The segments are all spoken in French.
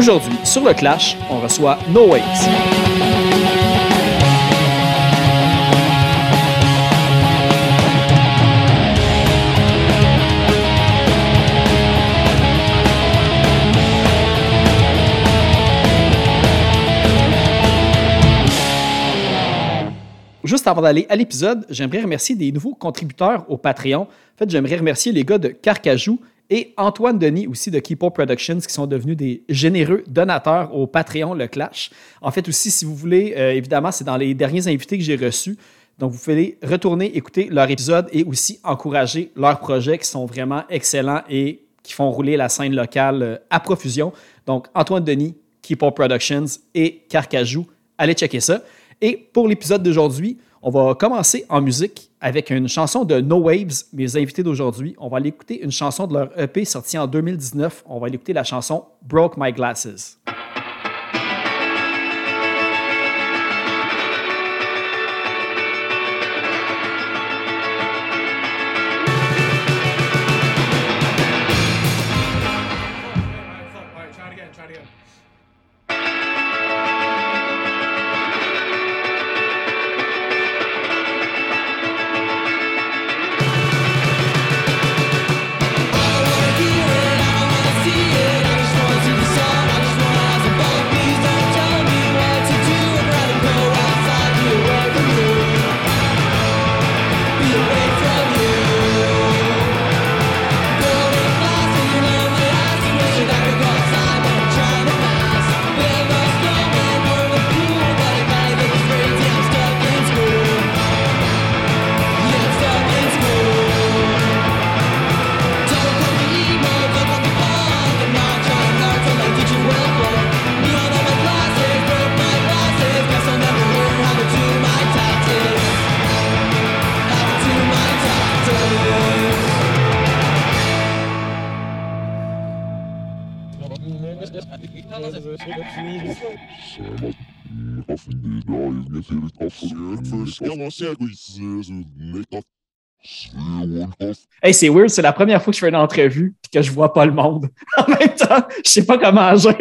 Aujourd'hui, sur le Clash, on reçoit No Waves. Juste avant d'aller à l'épisode, j'aimerais remercier des nouveaux contributeurs au Patreon. En fait, j'aimerais remercier les gars de Carcajou et Antoine Denis aussi de Keepo Productions qui sont devenus des généreux donateurs au Patreon Le Clash. En fait, aussi, si vous voulez, euh, évidemment, c'est dans les derniers invités que j'ai reçus. Donc, vous pouvez retourner écouter leur épisode et aussi encourager leurs projets qui sont vraiment excellents et qui font rouler la scène locale euh, à profusion. Donc, Antoine Denis, Keepo Productions et Carcajou, allez checker ça. Et pour l'épisode d'aujourd'hui, on va commencer en musique avec une chanson de No Waves, mes invités d'aujourd'hui. On va aller écouter une chanson de leur EP sortie en 2019. On va aller écouter la chanson Broke My Glasses. Hey, c'est weird, c'est la première fois que je fais une entrevue et que je vois pas le monde. en même temps, je sais pas comment agir.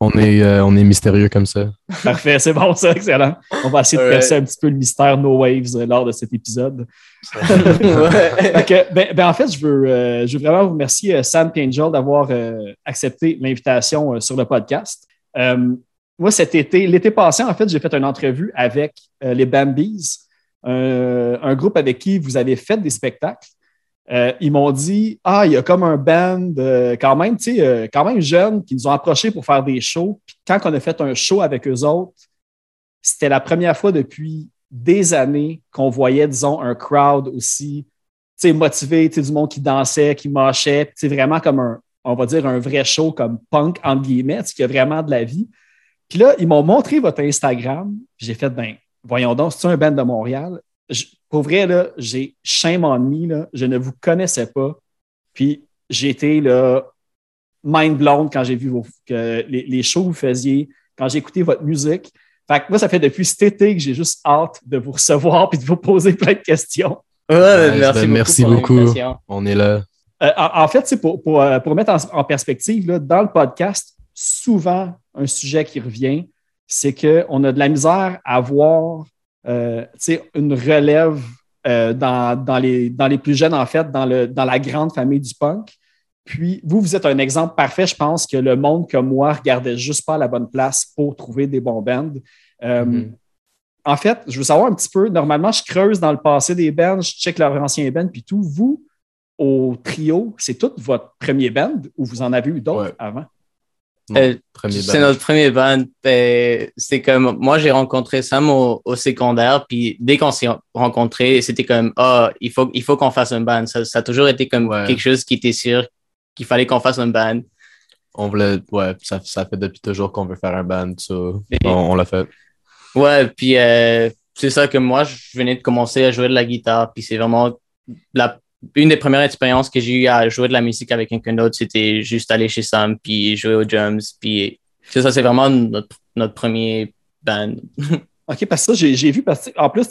On est, euh, on est mystérieux comme ça. Parfait, c'est bon, c'est excellent. On va essayer de percer un petit peu le mystère No Waves euh, lors de cet épisode. ben, ben, en fait, je veux, euh, je veux vraiment vous remercier, Sam et Angel, d'avoir accepté l'invitation sur le podcast. moi, cet été, l'été passé, en fait, j'ai fait une entrevue avec les Bambies, un groupe avec qui vous avez fait des spectacles. Euh, ils m'ont dit Ah, il y a comme un band euh, quand même, tu sais, euh, quand même jeune qui nous ont approchés pour faire des shows. Puis quand on a fait un show avec eux autres, c'était la première fois depuis des années qu'on voyait, disons, un crowd aussi tu sais, motivé, tu sais, du monde qui dansait, qui marchait, c'est vraiment comme un, on va dire, un vrai show comme punk, entre guillemets, qui a vraiment de la vie. Puis là, ils m'ont montré votre Instagram, j'ai fait, ben, voyons donc, c'est un band de Montréal pour vrai, là, j'ai shame on me, là, je ne vous connaissais pas. Puis j'ai été là, mind blown quand j'ai vu que les, shows que vous faisiez, quand j'ai écouté votre musique. Fait que moi, ça fait depuis cet été que j'ai juste hâte de vous recevoir et de vous poser plein de questions. Ouais, merci, ben, beaucoup. On est là. Euh, en, fait, pour, pour, euh, pour, mettre en, perspective, là, dans le podcast, souvent, un sujet qui revient, c'est qu'on a de la misère à voir euh, une relève euh, dans, les, dans les plus jeunes, en fait, dans, le, dans la grande famille du punk. Puis, vous, vous êtes un exemple parfait, je pense, que le monde comme moi regardait juste pas à la bonne place pour trouver des bons bands. Euh, mm-hmm. En fait, je veux savoir un petit peu, normalement, je creuse dans le passé des bands, je check leurs anciens bands, puis tout. Vous, au trio, c'est tout votre premier band ou vous en avez eu d'autres avant? Euh, c'est notre premier band. Ben, c'est comme moi j'ai rencontré Sam au, secondaire, puis dès qu'on s'est rencontrés, c'était comme ah il faut il faut qu'on fasse un band. Ça, a toujours été comme quelque chose qui était sûr qu'il fallait qu'on fasse un band. On voulait ouais ça, ça fait depuis toujours qu'on veut faire un band, on, l'a fait. Ouais puis euh, c'est ça que moi je venais de commencer à jouer de la guitare, puis c'est vraiment la une des premières expériences que j'ai eu à jouer de la musique avec quelqu'un d'autre, c'était juste aller chez Sam puis jouer aux drums. Puis ça, c'est vraiment notre, notre premier band. OK, parce que ça, j'ai vu, parce en plus,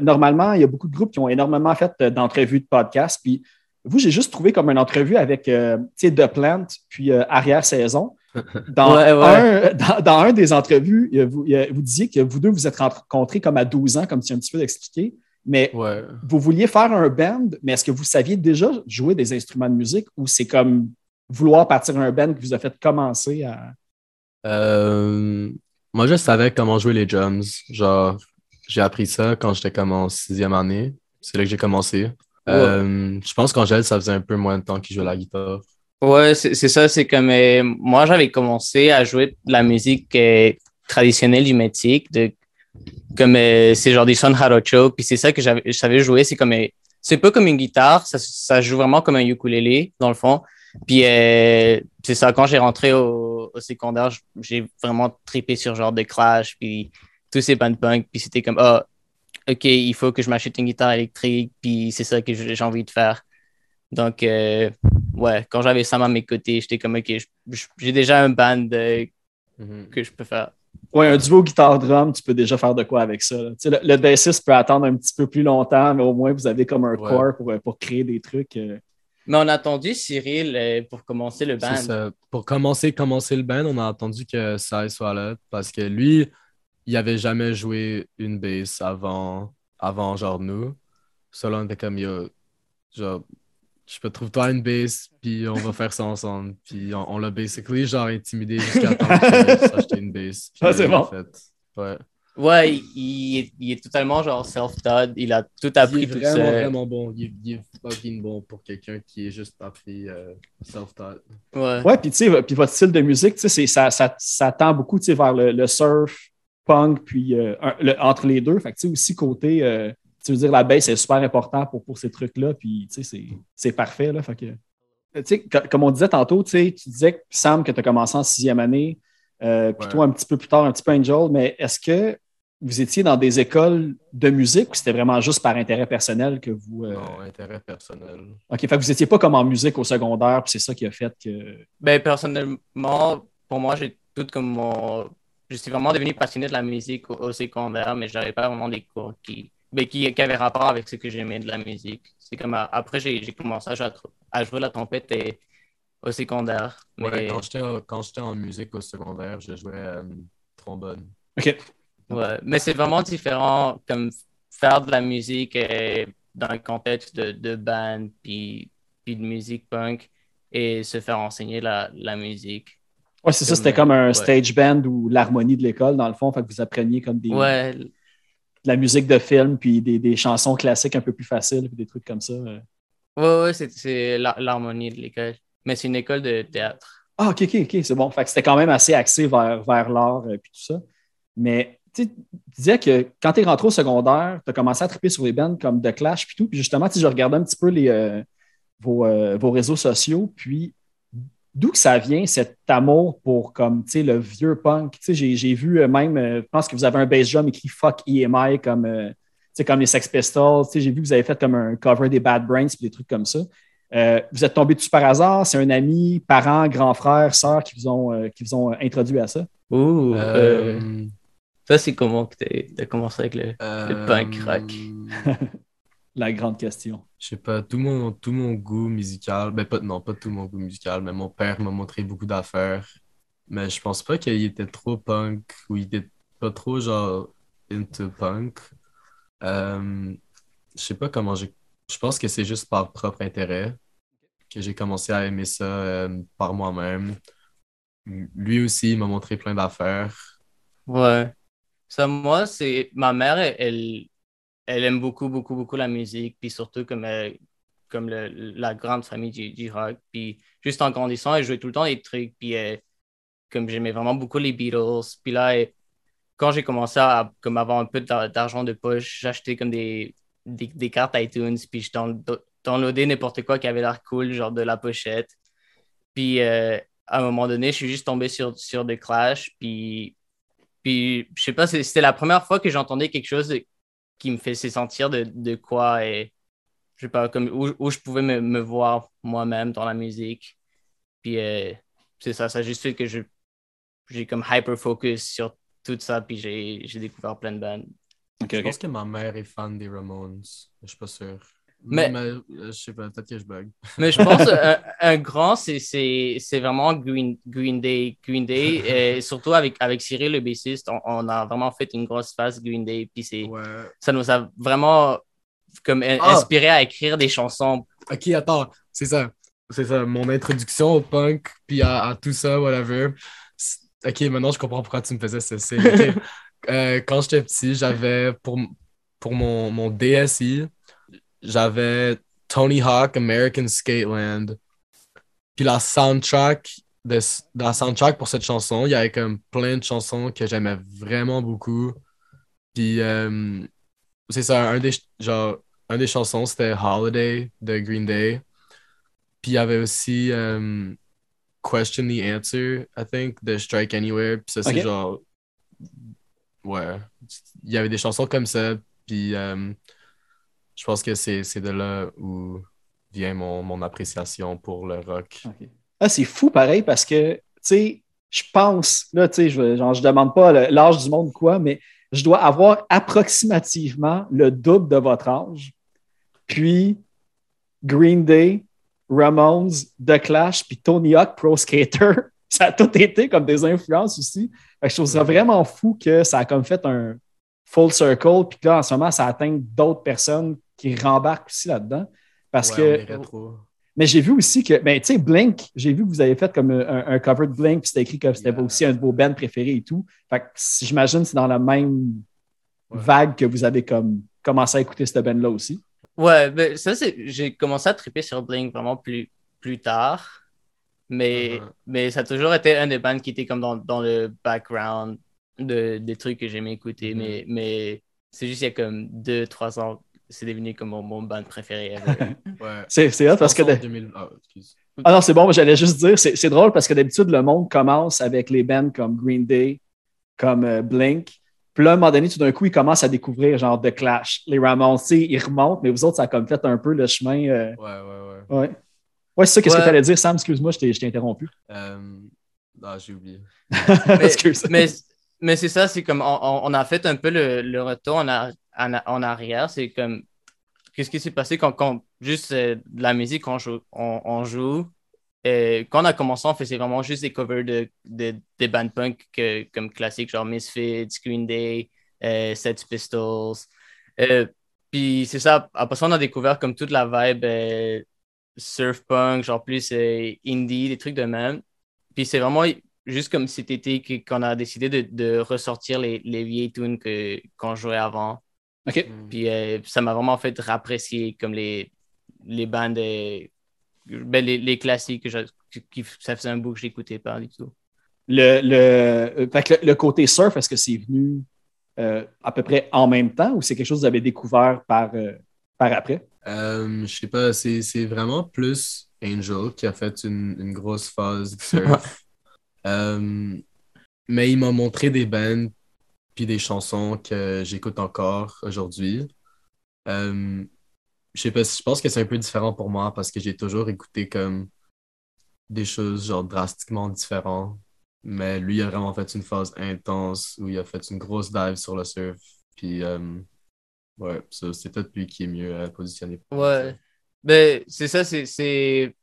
normalement, il y a beaucoup de groupes qui ont énormément fait euh, d'entrevues de podcasts. Puis vous, j'ai juste trouvé comme une entrevue avec euh, The Plant, puis euh, Arrière Saison. Dans, Ouais, ouais. Un, dans, dans un des entrevues, vous, vous disiez que vous deux vous êtes rencontrés comme à 12 ans, comme tu viens un petit peu d'expliquer, mais Ouais. vous vouliez faire un band, mais est-ce que vous saviez déjà jouer des instruments de musique ou c'est comme vouloir partir un band qui vous a fait commencer à. Euh, moi, je savais comment jouer les drums. Genre, j'ai appris ça quand j'étais comme en sixième année. C'est là que j'ai commencé. Euh, je pense qu'Angèle, ça faisait un peu moins de temps qu'il jouait la guitare. Ouais, c'est ça, c'est comme euh, moi j'avais commencé à jouer de la musique euh, traditionnelle du Mexique, de comme euh, c'est genre des sons jarocho, puis c'est ça que je savais jouer, c'est comme euh, c'est pas comme une guitare, ça, ça joue vraiment comme un ukulélé dans le fond. Puis euh, c'est ça quand j'ai rentré au, au secondaire, j'ai vraiment trippé sur genre de Clash puis tous ces bands punk, puis c'était comme ah OK, il faut que je m'achète une guitare électrique, puis c'est ça que j'ai envie de faire. Donc ouais, quand j'avais ça à mes côtés, j'étais comme, OK, j'ai déjà un band Mhm. que je peux faire. Ouais, un duo guitare-drum, tu peux déjà faire de quoi avec ça. là. Tu sais, Le, le bassiste peut attendre un petit peu plus longtemps, mais au moins vous avez comme un Ouais. corps pour, pour créer des trucs. euh. Mais on a attendu Cyril euh, pour commencer le band. Ça. Pour commencer, commencer le band, on a attendu que Sai soit là parce que lui, il avait jamais joué une bass avant, avant genre nous. Solo, on était comme, yo, genre, je peux trouver toi une bass, puis on va faire ça ensemble. Puis on, on l'a basically genre intimidé jusqu'à temps qu'il s'acheter une bass. Puis Ah, c'est il bon. fait. Ouais. Ouais, il, il est, il est totalement genre self-taught. Il a tout Il appris est tout vraiment, seul. vraiment bon. Il est, il est fucking bon pour quelqu'un qui est juste appris euh, self-taught. Ouais. Ouais, puis tu sais, puis votre style de musique, tu sais, ça, ça, ça tend beaucoup tu sais, vers le, le surf, punk, puis euh, le- entre les deux. Fait que tu sais, aussi côté, euh, tu veux dire, la bass est super important pour, pour ces trucs-là, puis tu sais, c'est- c'est parfait, là. Fait que, tu sais, co- comme on disait tantôt, tu sais, tu disais, Sam, que tu as commencé en sixième année, euh, puis Ouais. toi un petit peu plus tard, un petit peu Angel, mais est-ce que vous étiez dans des écoles de musique ou c'était vraiment juste par intérêt personnel que vous. euh, Non, intérêt personnel. OK, fait que vous n'étiez pas comme en musique au secondaire, puis c'est ça qui a fait que. Ben, personnellement, pour moi, j'ai tout comme mon. Je suis vraiment devenu passionné de la musique au, au secondaire, mais j'avais pas vraiment des cours qui, ben, qui, qui avaient rapport avec ce que j'aimais de la musique. C'est comme à- après, j'ai commencé à jouer, à jouer la trompette et- au secondaire. Mais, quand j'étais en- quand j'étais en musique au secondaire, je jouais euh, trombone. OK. ouais. mais c'est vraiment différent comme faire de la musique euh, dans le contexte de, de band puis, puis de musique punk et se faire enseigner la, la musique. Ouais, c'est ça, c'était euh, comme un ouais. stage band ou l'harmonie de l'école, dans le fond. Fait que vous appreniez comme des, Ouais, de la musique de film, puis des, des chansons classiques un peu plus faciles, puis des trucs comme ça. euh. Ouais, ouais, c'est- l'harmonie de l'école. Mais c'est une école de théâtre. Ah, OK, OK, OK, c'est bon. Fait que c'était quand même assez axé vers, vers l'art, euh, puis tout ça. Mais tu sais, tu disais que quand tu es rentré au secondaire, tu as commencé à triper sur les bands comme The Clash, puis tout. Puis justement, sais, je regardais un petit peu les, euh, vos, euh, vos réseaux sociaux, puis d'où que ça vient, cet amour pour comme, tu sais, le vieux punk? Tu sais, j'ai, j'ai vu euh, même, euh, je pense que vous avez un bass drum écrit Fuck EMI comme, euh, tu sais, comme les Sex Pistols. Tu sais, j'ai vu que vous avez fait comme un cover des Bad Brains, puis des trucs comme ça. Euh, vous êtes tombé dessus par hasard? C'est un ami, parent, grand frère, sœur qui vous ont, euh, qui vous ont introduit à ça? Ouh, Euh, ça, c'est comment que tu as commencé avec le. le punk rock? La grande question. Je sais pas, tout mon, tout mon goût musical, ben pas, non, pas tout mon goût musical, mais mon père m'a montré beaucoup d'affaires. Mais je pense pas qu'il était trop punk ou il était pas trop genre into punk. Euh, je sais pas comment j'ai. Je pense que c'est juste par propre intérêt que j'ai commencé à aimer ça euh, par moi-même. Lui aussi, il m'a montré plein d'affaires. Ouais. Ça, moi, c'est. Ma mère, elle, elle, aime beaucoup, beaucoup, beaucoup la musique, puis surtout comme, euh, comme la grande famille du, du rock. Puis juste en grandissant, elle jouait tout le temps des trucs, puis euh, comme j'aimais vraiment beaucoup les Beatles. Puis là, quand j'ai commencé à comme avoir un peu d'ar- d'argent de poche, j'achetais comme des, des, des cartes iTunes, puis je download- downloadais n'importe quoi qui avait l'air cool, genre de la pochette. Puis euh, à un moment donné, je suis juste tombé sur, sur The Clash, puis, puis je sais pas, c'était la première fois que j'entendais quelque chose qui me faisait sentir de, de quoi et je sais pas, comme où, où je pouvais me, me voir moi-même dans la musique. Puis euh, c'est ça, ça a juste fait que je j'ai comme hyper focus sur tout ça, puis j'ai j'ai découvert plein de bandes. OK, Je pense que ma mère est fan des Ramones. Je suis pas sûr. Mais- Mais, euh, je sais pas, peut-être que je bug. Mais je pense un, un grand, c'est- vraiment Green, Green Day. Green Day, et surtout avec, avec Cyril, le bassiste, on, on a vraiment fait une grosse phase Green Day. Puis c'est- Ouais. ça nous a vraiment comme Ah! inspiré à écrire des chansons. Ok, attends, c'est ça. C'est ça, mon introduction au punk, puis à, à tout ça, whatever. Ok, maintenant je comprends pourquoi tu me faisais ce signe. Ok. Euh, quand j'étais petit, j'avais pour, pour mon, mon DSI, j'avais Tony Hawk American Skateland. Puis la soundtrack, de, la soundtrack pour cette chanson, il y avait comme plein de chansons que j'aimais vraiment beaucoup. Puis euh, c'est ça, un des, genre, un des chansons, c'était Holiday de Green Day. Puis il y avait aussi euh, Question the Answer, I think, de Strike Anywhere. Puis ça, c'est genre. Ouais. Il y avait des chansons comme ça. Puis euh, je pense que c'est de là où vient mon, mon appréciation pour le rock. Ah, c'est fou pareil parce que, tu sais, je pense, là, tu sais, je, je demande pas l'âge du monde quoi, mais je dois avoir approximativement le double de votre âge. Puis Green Day, Ramones, The Clash, puis Tony Hawk Pro Skater, ça a tout été comme des influences aussi. Je trouve ça vraiment fou que ça a comme fait un full circle, puis là, en ce moment, ça atteint d'autres personnes qui rembarquent aussi là-dedans. Parce Ouais, que mais j'ai vu aussi que, ben, tu sais, Blink, j'ai vu que vous avez fait comme un, un cover de Blink, puis c'était écrit que c'était Yeah. aussi un de vos bands préférés et tout. Fait que j'imagine que c'est dans la même Ouais. vague que vous avez comme commencé à écouter cette band-là aussi. Ouais, ben, ça, c'est, j'ai commencé à triper sur Blink vraiment plus, plus tard. Mais, Uh-huh. mais ça a toujours été un des bands qui était comme dans, dans le background de, des trucs que j'aimais écouter. Mhm. Mais, mais c'est juste il y a comme deux, trois ans, c'est devenu comme mon, mon band préféré. Ouais. C'est c'est hot parce que. Chanson de- 2000 Ah. Ah non, c'est bon, j'allais juste dire, c'est c'est drôle parce que d'habitude, le monde commence avec les bands comme Green Day, comme euh, Blink. Puis là, à un moment donné, tout d'un coup, ils commencent à découvrir genre The Clash, les Ramones, ils remontent, mais vous autres, ça a comme fait un peu le chemin. euh, Ouais, ouais, ouais. Ouais. Ouais, c'est ça, qu'est-ce que tu allais dire, Sam? Excuse-moi, je t'ai je t'ai interrompu. Euh, Ah, j'ai oublié. mais, Excuse. mais, mais c'est ça, c'est comme on, on- on a fait un peu le, le retour en, a- en, arrière. C'est comme qu'est-ce qui s'est passé quand, quand juste euh, la musique, on joue. Joue euh, quand on a commencé, on faisait vraiment juste des covers de, de, des bands punk que- comme classiques, genre Misfits, Green Day, euh, Sex Pistols. Euh, puis c'est ça, après ça, on a découvert comme toute la vibe surf punk, genre plus indie, des trucs de même. Puis c'est vraiment juste comme cet été qu'on a décidé de, ressortir les, les vieilles tunes qu'on jouait avant. OK. Mm. Puis euh, ça m'a vraiment fait apprécier comme les, les bandes, euh, ben, les, les classiques que je- qui, ça faisait un bout que j'écoutais pas du tout. Le, le, euh, fait que le, le côté surf, est-ce que c'est venu euh, à peu près en même temps ou c'est quelque chose que vous avez découvert par, euh, par après? Euh, je sais pas, c'est c'est vraiment plus Angel qui a fait une, une grosse phase de surf. Euh, mais il m'a montré des bands puis des chansons que j'écoute encore aujourd'hui. Euh, je sais pas, je pense que c'est un peu différent pour moi parce que j'ai toujours écouté comme des choses genre drastiquement différentes. Mais lui, il a vraiment fait une phase intense où il a fait une grosse dive sur le surf. Puis, euh, ouais, c'est peut-être lui qui est mieux euh, positionné. Ouais. ça. Ben, c'est ça, c'est,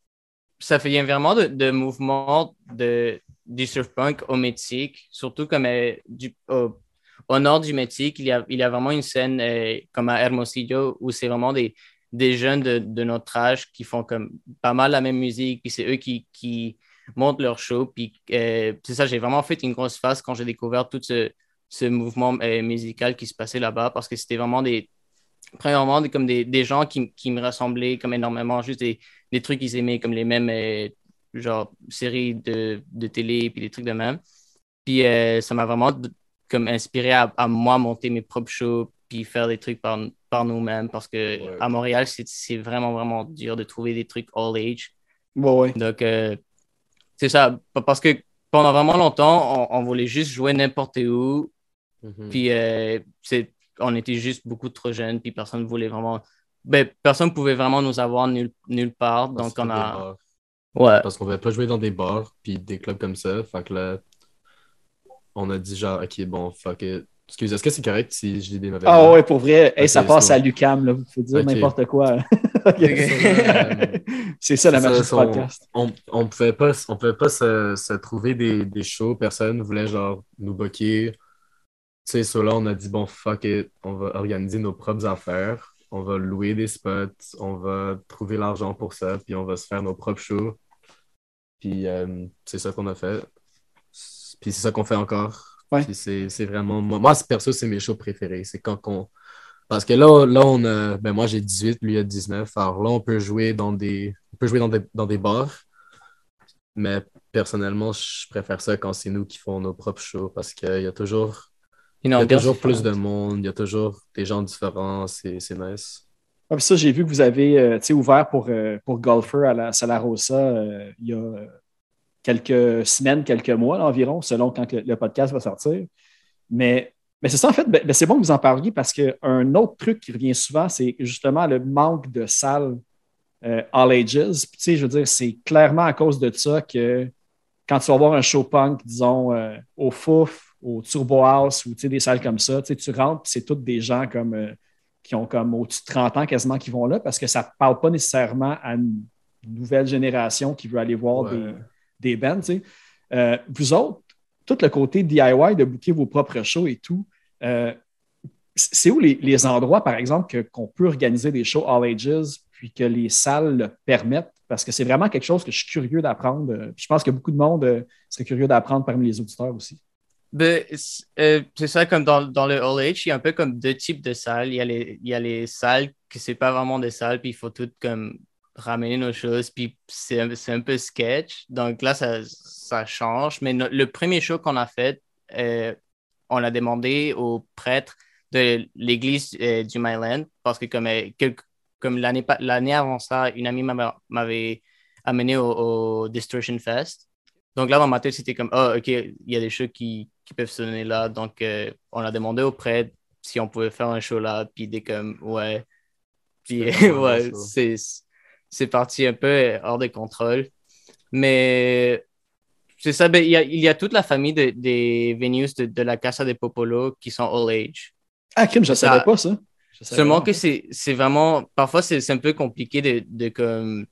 ça fait vraiment de, de mouvement de, du surf punk au Mexique, surtout comme euh, du, au, au nord du Mexique, il y a, il y a vraiment une scène euh, comme à Hermosillo où c'est vraiment des, des jeunes de, de notre âge qui font comme pas mal la même musique, puis c'est eux qui, qui montent leur show, puis euh, c'est ça, j'ai vraiment fait une grosse phase quand j'ai découvert tout ce, ce mouvement euh, musical qui se passait là-bas, parce que c'était vraiment des, premièrement, comme des, des gens qui, qui me ressemblaient comme énormément, juste des, des trucs qu'ils aimaient, comme les mêmes genre séries de, de télé, puis des trucs de même. Puis ça m'a vraiment comme inspiré à, à moi monter mes propres shows, puis faire des trucs par, par nous-mêmes, parce que Ouais. à Montréal, c'est c'est vraiment, vraiment dur de trouver des trucs all age. Ouais, ouais. Donc, euh, c'est ça, Pa- parce que pendant vraiment longtemps, on, on voulait juste jouer n'importe où, Mhm. puis euh, c'est, on était juste beaucoup trop jeunes, puis personne voulait vraiment. Ben, personne pouvait vraiment nous avoir nulle, nulle part. Parce Donc, on a. Ouais. Parce qu'on ne pouvait pas jouer dans des bars puis des clubs comme ça. Fait que là, on a dit genre, ok, bon, fuck it. Excuse, est-ce que c'est correct si je dis des mauvaises Ah nouvelles? ouais, pour vrai, hey, ça passe à l'UCAM, là. Vous pouvez dire n'importe quoi. C'est ça la magie du son- podcast. On, on pouvait pas, on pouvait pas se, se trouver des, des shows, personne voulait genre nous booker. Tu sais, sur là, on a dit bon, fuck it, on va organiser nos propres affaires, on va louer des spots, on va trouver l'argent pour ça, puis on va se faire nos propres shows. Puis euh, c'est ça qu'on a fait. Puis c'est ça qu'on fait encore. Ouais. C'est c'est vraiment. Moi, moi, perso, c'est mes shows préférés. C'est quand qu'on. Parce que là, là on a. Ben moi, j'ai 18, lui, il a 19. Alors là, on peut jouer dans des. On peut jouer dans des, dans des bars. Mais personnellement, je préfère ça quand c'est nous qui font nos propres shows parce qu'il y a toujours, il y a toujours plus de monde, il y a toujours des gens différents. C'est c'est nice. Ah, puis ça, j'ai vu que vous avez euh, ouvert pour, euh, pour Golfer à la Sala Rosa euh, il y a euh, quelques semaines, quelques mois là, environ, selon quand le, le podcast va sortir. Mais, mais c'est ça, en fait, ben, ben, c'est bon que vous en parliez parce qu'un autre truc qui revient souvent, c'est justement le manque de salles euh, all ages. Puis, tu sais, je veux dire, c'est clairement à cause de ça que quand tu vas voir un show punk, disons, euh, au Fouf, au Turbo House ou tu sais, des salles comme ça, tu sais, tu rentres, c'est tous des gens comme. euh, qui ont comme au-dessus de 30 ans quasiment qui vont là parce que ça ne parle pas nécessairement à une nouvelle génération qui veut aller voir Ouais. des, des bands. Euh, vous autres, tout le côté DIY de booker vos propres shows et tout, euh, c'est où les, endroits, par exemple, qu'on peut organiser des shows all ages puis que les salles le permettent? Parce que c'est vraiment quelque chose que je suis curieux d'apprendre. euh, Je pense que beaucoup de monde serait curieux d'apprendre parmi les auditeurs aussi. Ben, c'est ça, comme dans, le All Age, il y a un peu comme deux types de salles. Il y a les, il y a les salles que c'est pas vraiment des salles, puis il faut tout comme ramener nos choses, puis c'est un, c'est un peu sketch. Donc là, ça, ça change. Mais no- le premier show qu'on a fait, euh, on a demandé aux prêtres de l'église euh, du Myland, parce que comme, euh, comme l'année avant ça, une amie m'avait- amené au, au Distortion Fest. Donc là, dans ma tête, c'était comme, ah, OK, il y a des shows qui, qui peuvent se donner là. Donc, euh, on a demandé aux prêtres si on pouvait faire un show là. Puis, des comme, ouais. Puis, ouais, c'est, c'est parti un peu hors de contrôle. Mais c'est ça, ben, il y a, il y a toute la famille de- des venues de, de la Casa de Popolo qui sont all age. Ah, Kim, je ne savais pas ça. Seulement que c'est c'est vraiment. Parfois, c'est c'est un peu compliqué de, de comme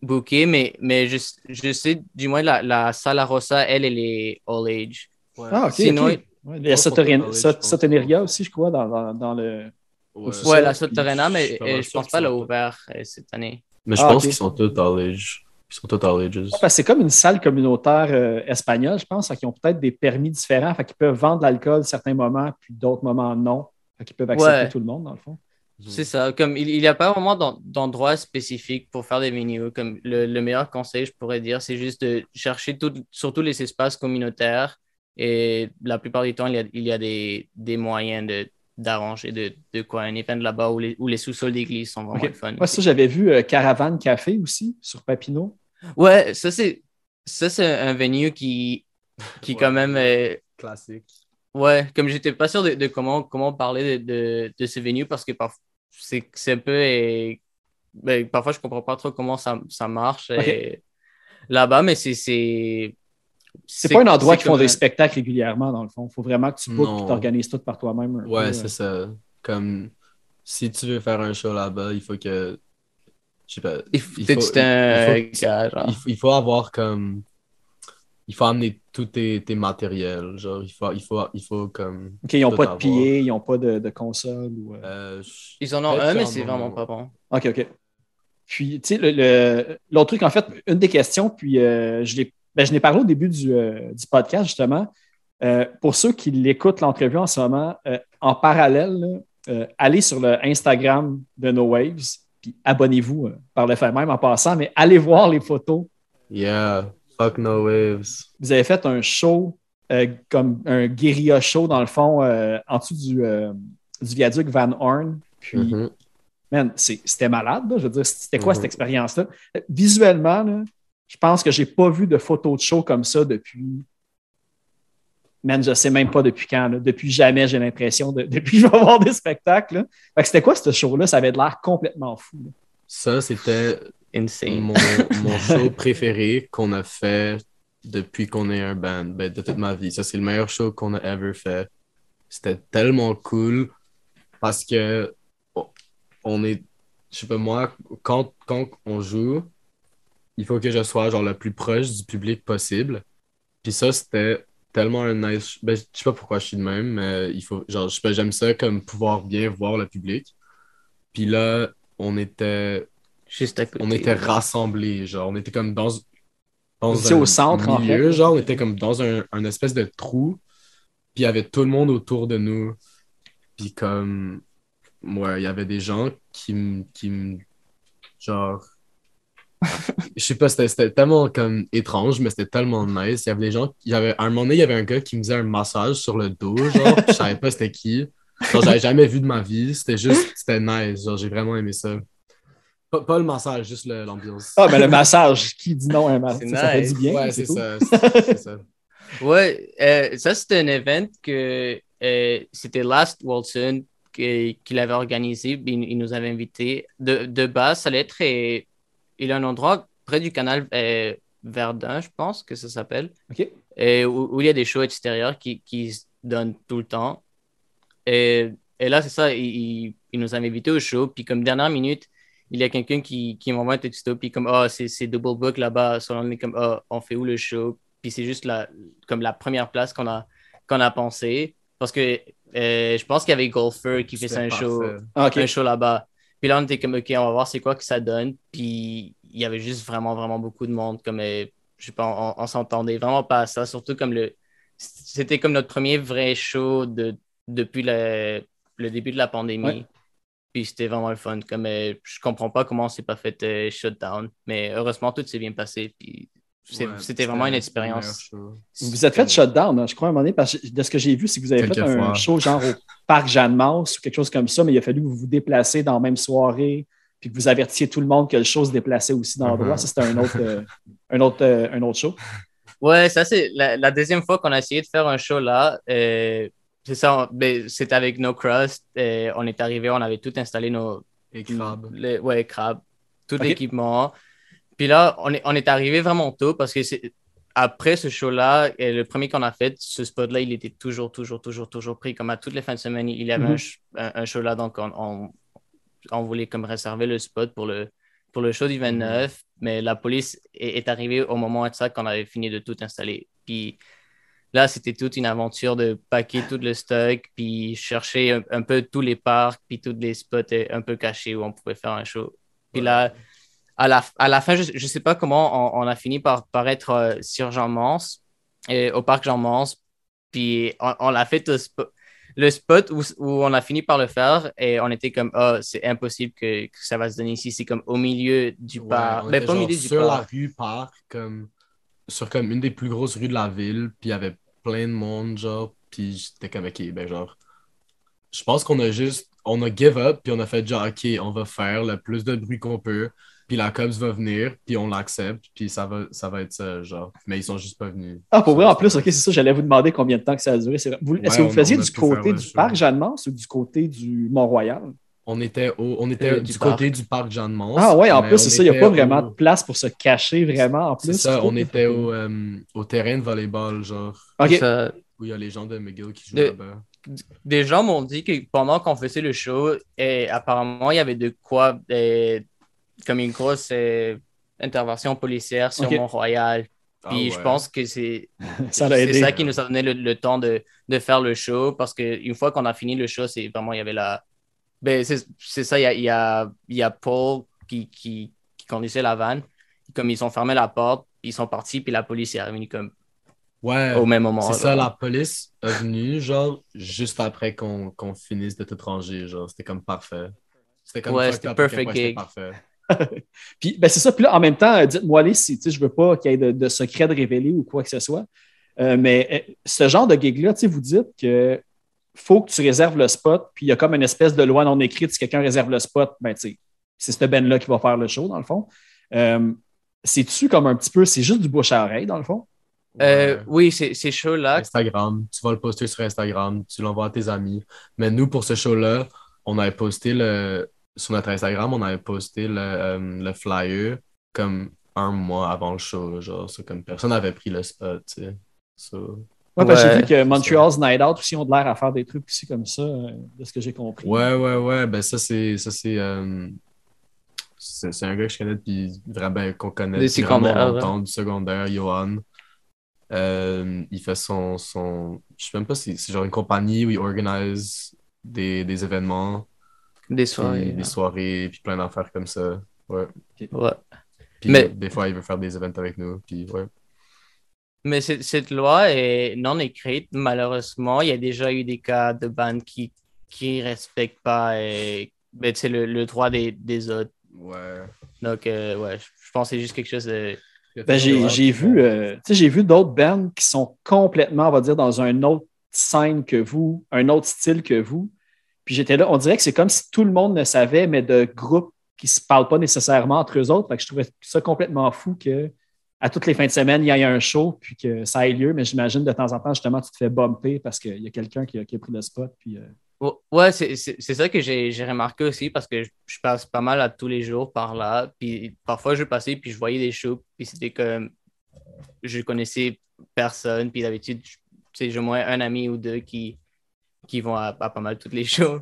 booker, mais, mais je, je sais, du moins, la, la Sala Rosa, elle, elle est all age. Ah, ok. Sinon. Ouais, il y a. Soteneria aussi, je crois, dans, dans, dans le. Ouais. La Soterena, mais euh, je pense pas l'a ouvert euh, cette année. Mais je Ah, pense qu'ils sont tous all age. Ils sont tous all ages. Parce que c'est comme une salle communautaire euh, espagnole, je pense, qui ont peut-être des permis différents, fait qu'ils peuvent vendre de l'alcool certains moments, puis d'autres moments non. Fait qu'ils peuvent accepter Ouais. tout le monde, dans le fond. C'est ça. Comme il n'y a pas vraiment d'en- d'endroit spécifique pour faire des menus. Comme le, le meilleur conseil, je pourrais dire, c'est juste de chercher tout, surtout les espaces communautaires. Et la plupart du temps, il y a, il y a des, des moyens de d'arranger de, de quoi un event là-bas où les, où les sous-sols d'église sont vraiment fun. Moi, ça, j'avais vu euh, Caravane Café aussi, sur Papineau. Ouais, ça c'est ça c'est un venue qui qui Ouais. quand même euh, Classique. ouais comme j'étais pas sûr de, de comment comment parler de, de, de ce venue parce que parfois c'est un peu euh, ben, parfois je comprends pas trop comment ça, ça marche là-bas mais c'est c'est pas un endroit qui font des spectacles régulièrement, dans le fond. Il faut vraiment que tu bookes et t'organises tout par toi-même. Ouais, c'est euh. ça. Comme si tu veux faire un show là-bas, il faut que. Je sais pas. il faut il t'es- faut- un il faut- gars, genre. Il faut, il faut avoir comme. Il faut amener tous tes, tes matériels. Genre, il faut, il faut, il faut comme. OK, ils n'ont pas de pieds, ils n'ont pas de, de console. Ou, euh, Euh, ils en ont un mais c'est vraiment pas bon OK, OK. Puis, tu sais, le- le- l'autre truc, en fait, une des questions, puis euh, je l'ai ben, je n'ai parlé au début du, euh, du podcast, justement. Euh, pour ceux qui l'écoutent, l'entrevue en ce moment, euh, en parallèle, là, allez sur le Instagram de No Waves, puis abonnez-vous par le fait même en passant, mais allez voir les photos. Yeah, fuck no waves. Vous avez fait un show, comme un guérilla show, dans le fond, en dessous du, du viaduc Van Horn. Puis, Mhm. man, c'était malade. là. Je veux dire, c'était quoi cette expérience-là? Visuellement, là, je pense que j'ai pas vu de photos de show comme ça depuis. Man, je sais même pas depuis quand. là. Depuis jamais, j'ai l'impression. De... Depuis que je vais voir des spectacles. c'était quoi ce show-là? Ça avait de l'air complètement fou. là. Ça, c'était insane mon, mon show préféré qu'on a fait depuis qu'on est un band, ben, de toute ma vie. Ça, c'est le meilleur show qu'on a ever fait. c'était tellement cool parce que on est, je sais pas moi, quand, quand on joue, il faut que je sois genre le plus proche du public possible. Puis ça, c'était tellement un nice. Ben, je sais pas pourquoi je suis de même, mais il faut. Genre, je j'aime ça comme pouvoir bien voir le public. Puis là, on était. Juste à côté. On était rassemblés, genre, on était comme dans. dans un au centre, milieu, genre, on était comme dans un, un espèce de trou. Puis il y avait tout le monde autour de nous. Puis comme ouais, il y avait des gens qui me. Qui genre. Je sais pas, c'était tellement comme étrange, mais c'était tellement nice. Il y avait des gens. Il y avait, à un moment donné, il y avait un gars qui me faisait un massage sur le dos, genre, je savais pas c'était qui. Genre, j'avais jamais vu de ma vie. C'était juste, c'était nice. Genre, j'ai vraiment aimé ça. Pas, le massage, juste l'ambiance. Ah, mais le massage, qui dit non à un massage? Ça, fait du bien. Ouais, c'est ça. ça. Ouais, euh, ça, c'était un event que euh, c'était Last Wilson qu'il avait organisé. Il, nous avait invités. De, de, base, ça allait être. Il a un endroit près du canal euh, Verdun, je pense que ça s'appelle. Et où, il y a des shows extérieurs qui, qui se donnent tout le temps. Et, et là, c'est ça, il, il, nous avait invités au show. Puis, comme dernière minute, il y a quelqu'un qui, qui m'envoie un texto. Puis, comme, oh, c'est Double Book là-bas. Comme, oh, on fait où le show? Puis, c'est juste la, comme la première place qu'on a, qu'on a pensé. Parce que euh, je pense qu'il y avait Golfer qui fait un show, ah, un show là-bas. Puis là, on était comme, OK, on va voir c'est quoi que ça donne. Puis il y avait juste vraiment, vraiment beaucoup de monde. Comme, euh, je sais pas, on, s'entendait vraiment pas à ça. Surtout comme le. C'était comme notre premier vrai show de, depuis le, le début de la pandémie. Puis c'était vraiment le fun. Comme, euh, je comprends pas comment on s'est pas fait shutdown. Mais heureusement, tout s'est bien passé. Puis c'était vraiment une expérience. Vous vous êtes fait shutdown, hein, je crois, à un moment donné, parce que de ce que j'ai vu, c'est que vous avez fait un show genre au parc Jeanne-Mance ou quelque chose comme ça, mais il a fallu que vous vous déplaciez dans la même soirée, puis que vous avertissiez tout le monde que le show se déplaçait aussi dans l'endroit. Uh-huh. Ça, c'était un autre, euh, un, autre, euh, un autre show. Ouais, ça, c'est la, deuxième fois qu'on a essayé de faire un show là. Euh, c'est ça, ben, c'était avec No Crust. on est arrivé, on avait tout installé nos. Les crabes. ouais, crabes. Tout l'équipement. Puis là, on est, on est arrivé vraiment tôt parce que c'est après ce show-là, le premier qu'on a fait, ce spot-là, il était toujours, toujours, toujours, toujours pris. Comme à toutes les fins de semaine, il y avait un, mhm. show là, donc on, on, voulait comme réserver le spot pour le, pour le show du 29. Mhm. Mais la police est, arrivée au moment exact qu'on avait fini de tout installer. Puis là, c'était toute une aventure de paquer tout le stock, puis chercher un, un, peu tous les parcs, puis tous les spots un peu cachés où on pouvait faire un show. Puis là, à la, à la fin, je ne sais pas comment on, a fini par, par être euh, sur Jean-Mance, au parc Jean-Mance. Puis on, l'a fait le spot où, où, on a fini par le faire et on était comme, oh, c'est impossible que, ça va se donner ici. C'est comme au milieu du parc. Mais ben, pas au milieu du sur la rue Parc, comme, sur comme une des plus grosses rues de la ville. Puis il y avait plein de monde, genre. Puis j'étais comme, ok, ben genre, je pense qu'on a juste, on a give up, puis on a fait genre, ok, on va faire le plus de bruit qu'on peut puis la Cubs va venir, puis on l'accepte, puis ça va, ça va être ça, genre. Mais ils sont juste pas venus. Ah, pour vrai, en plus, ok, c'est ça, j'allais vous demander combien de temps que ça a duré. Est-ce que vous faisiez du côté du parc Jeanne-Mance ou du côté du Mont-Royal? On était, au, on était euh, du, côté du parc Jeanne-Mance. Ah ouais, en plus, c'est ça, il n'y a pas vraiment de place pour se cacher vraiment en plus. C'est ça, on était au, euh, au, terrain de volleyball, genre. OK. Où il y a les gens de McGill qui jouent là-bas des gens m'ont dit que pendant qu'on faisait le show, et apparemment, il y avait de quoi comme une grosse euh, intervention policière sur Mont-Royal. Ah Puis je pense que c'est ça, ça, qui nous a donné le, temps de, de, faire le show parce qu'une fois qu'on a fini le show, c'est vraiment, il y avait la. Ben, c'est ça, il y a, il y, a, il y a Paul qui, qui, qui, conduisait la vanne. Comme ils ont fermé la porte, ils sont partis, puis la police est revenue comme. Ouais. Au même moment. C'est ça, la police est venue, genre, juste après qu'on finisse d'être étranger. Genre, c'était comme parfait. C'était comme ouais, c'était perfect gig. Parfait. puis ben c'est ça. Puis là, en même temps, dites-moi les si je veux pas qu'il y ait de, de, secret de révéler ou quoi que ce soit. Euh, mais euh, ce genre de gig-là, vous dites que faut que tu réserves le spot, puis il y a comme une espèce de loi non écrite. Si quelqu'un réserve le spot, ben, c'est ce Ben-là qui va faire le show, dans le fond. Euh, C'est-tu comme un petit peu, c'est juste du bouche à oreille, dans le fond? Euh, oui, c'est show-là. Instagram, tu vas le poster sur Instagram, tu l'envoies à tes amis. Mais nous, pour ce show-là, on avait posté le, sur notre Instagram, on avait posté le, euh, flyer comme un mois avant le show. Genre, comme personne n'avait pris le spot, tu sais. Ouais, parce que j'ai Ouais, vu que Montreal's Night Out aussi ont de l'air à faire des trucs aussi comme ça, euh, de ce que j'ai compris. Ouais, ouais, ouais. Ben, ça, c'est. Ça, c'est. euh, C'est un gars que je connais depuis vraiment qu'on connaît Du depuis vraiment secondaire, longtemps, du secondaire, Johan. Euh, il fait son, son. Je sais même pas si c'est genre une compagnie où il organise des, des événements, Des puis soirées. des soirées, puis plein d'affaires comme ça. Ouais. Ouais. Puis Mais- euh, des fois, il veut faire des events avec nous. Puis ouais. Mais cette, cette loi est non écrite, malheureusement. Il y a déjà eu des cas de bandes qui qui respectent pas et, ben, tu sais, le, le droit des, des autres. Ouais. Donc, euh, ouais, je pense que c'est juste quelque chose de. Ben, j'ai j'ai vu, euh, tu sais, j'ai vu d'autres bands qui sont complètement, on va dire, dans un autre scène que vous, un autre style que vous. Puis j'étais là, on dirait que c'est comme si tout le monde le savait, mais de groupes qui ne se parlent pas nécessairement entre eux autres. Fait que je trouvais ça complètement fou que à toutes les fins de semaine, il y ait un show puis que ça ait lieu. Mais j'imagine de temps en temps, justement, tu te fais bumper parce qu'il y a quelqu'un qui, a- pris le spot. Puis, euh, Ouais, c'est ça que j'ai remarqué aussi parce que je, passe pas mal à tous les jours par là. Puis parfois, je passais puis je voyais des shows. Puis c'était comme. Je connaissais personne. Puis d'habitude, j'ai au moins un ami ou deux qui, qui vont à, à pas mal toutes les shows.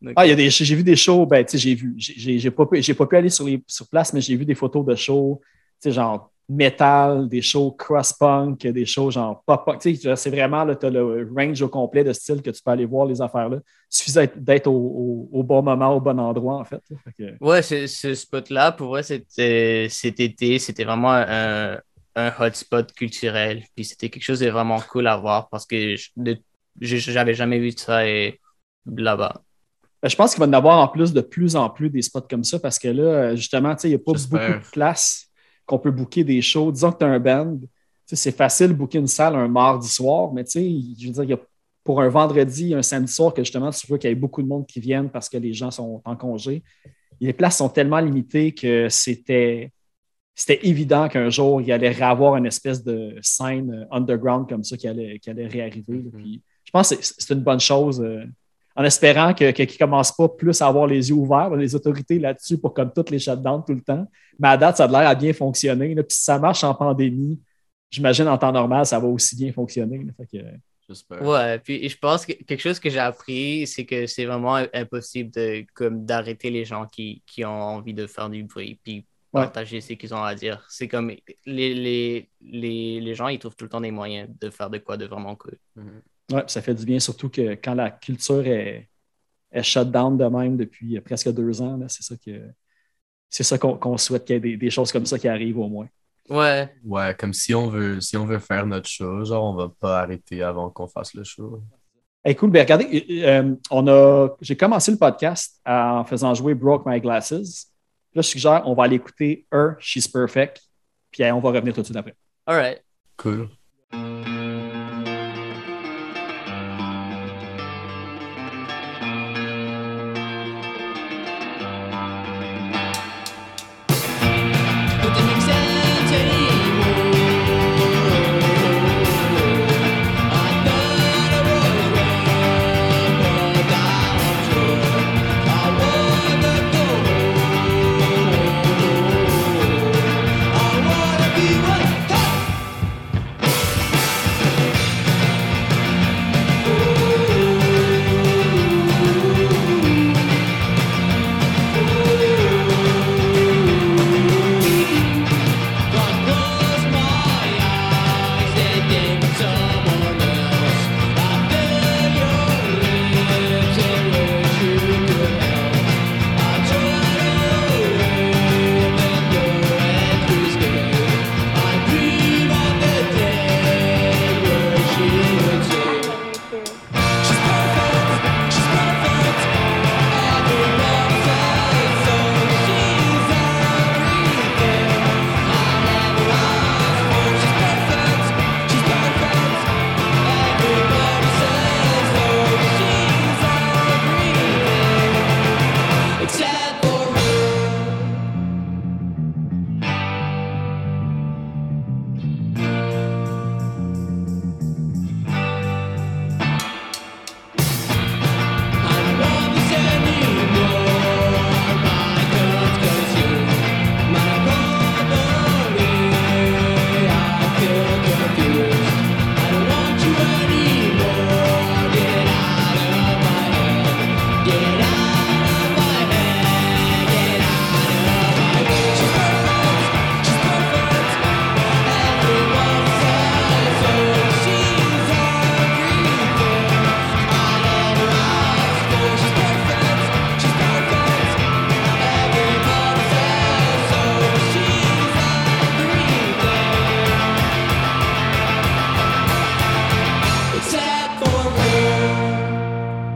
Donc, Ah, il y a des, j'ai vu des shows, ben, tu sais, j'ai vu, j'ai- pas, pas pu aller sur, les, sur place, mais j'ai vu des photos de shows, tu sais, genre metal, des shows cross-punk, des shows genre pop-punk. Tu sais, c'est vraiment, le range au complet de style que tu peux aller voir les affaires-là. Il suffit d'être- au, au- au bon moment, au bon endroit, en fait. Fait que- Ouais, ce, ce spot-là, pour vrai, c'était cet été, c'était vraiment un, un hotspot culturel. Puis c'était quelque chose de vraiment cool à voir parce que je- de- je- j'avais jamais vu ça et là-bas. Ben, je pense qu'il va y en avoir en plus de plus en plus des spots comme ça parce que là, justement, tu sais, il n'y a pas beaucoup de place qu'on peut booker des shows. Disons que tu as un band, tu sais, c'est facile de booker une salle un mardi soir, mais tu sais, je veux dire, il y a pour un vendredi, un samedi soir, que justement, tu veux qu'il y ait beaucoup de monde qui viennent parce que les gens sont en congé. Les places sont tellement limitées que c'était c'était évident qu'un jour, il y allait avoir une espèce de scène underground comme ça qui allait, qui allait réarriver. Mhm. Puis, je pense que c'est c'est une bonne chose. euh, en espérant que- que- qu'ils ne commencent pas plus à avoir les yeux ouverts, les autorités là-dessus, pour comme toutes les shutdowns tout le temps. Mais à date, ça a l'air à bien fonctionner. là. Puis si ça marche en pandémie, j'imagine en temps normal, ça va aussi bien fonctionner. là. Fait que, J'espère. Ouais, puis je pense que quelque chose que j'ai appris, c'est que c'est vraiment impossible de comme d'arrêter les gens qui, qui ont envie de faire du bruit puis Ouais. partager ce qu'ils ont à dire. C'est comme les, les, les, les gens, ils trouvent tout le temps des moyens de faire de quoi de vraiment cool. Mhm. ouais, puis ça fait du bien, surtout que quand la culture est, est shut down de même depuis euh, presque deux ans, là, c'est ça que c'est ça qu'on souhaite qu'il y ait des, des choses comme ça qui arrivent au moins. Ouais, Ouais, comme si on veut, si on veut faire notre show, genre on va pas arrêter avant qu'on fasse le show. Hey, cool. Ben, regardez, euh, on a, j'ai commencé le podcast en faisant jouer Broke My Glasses. Là, je suggère, on va aller écouter Her, She's Perfect. Puis euh, on va revenir tout de suite après. alright. Cool.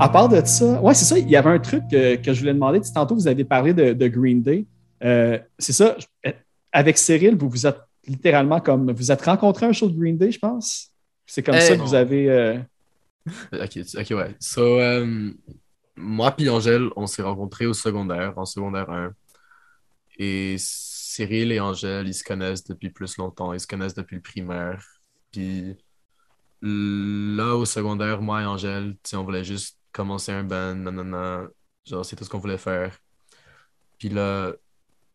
À part de ça, ouais, c'est ça. Il y avait un truc que, que je voulais demander. Tu Tantôt, vous avez parlé de, de Green Day. Euh, c'est ça. je- Avec Cyril, vous vous êtes littéralement comme. Vous êtes rencontré un show de Green Day, je pense? C'est comme Euh, ça que vous avez. euh, Ok, ok, ouais. So, euh, moi puis Angèle, on s'est rencontrés au secondaire, en secondaire 1. Et Cyril et Angèle, ils se connaissent depuis plus longtemps. Ils se connaissent depuis le primaire. Puis là, au secondaire, moi et Angèle, on voulait juste commencer un band, nanana. Genre, c'est tout ce qu'on voulait faire. Puis là,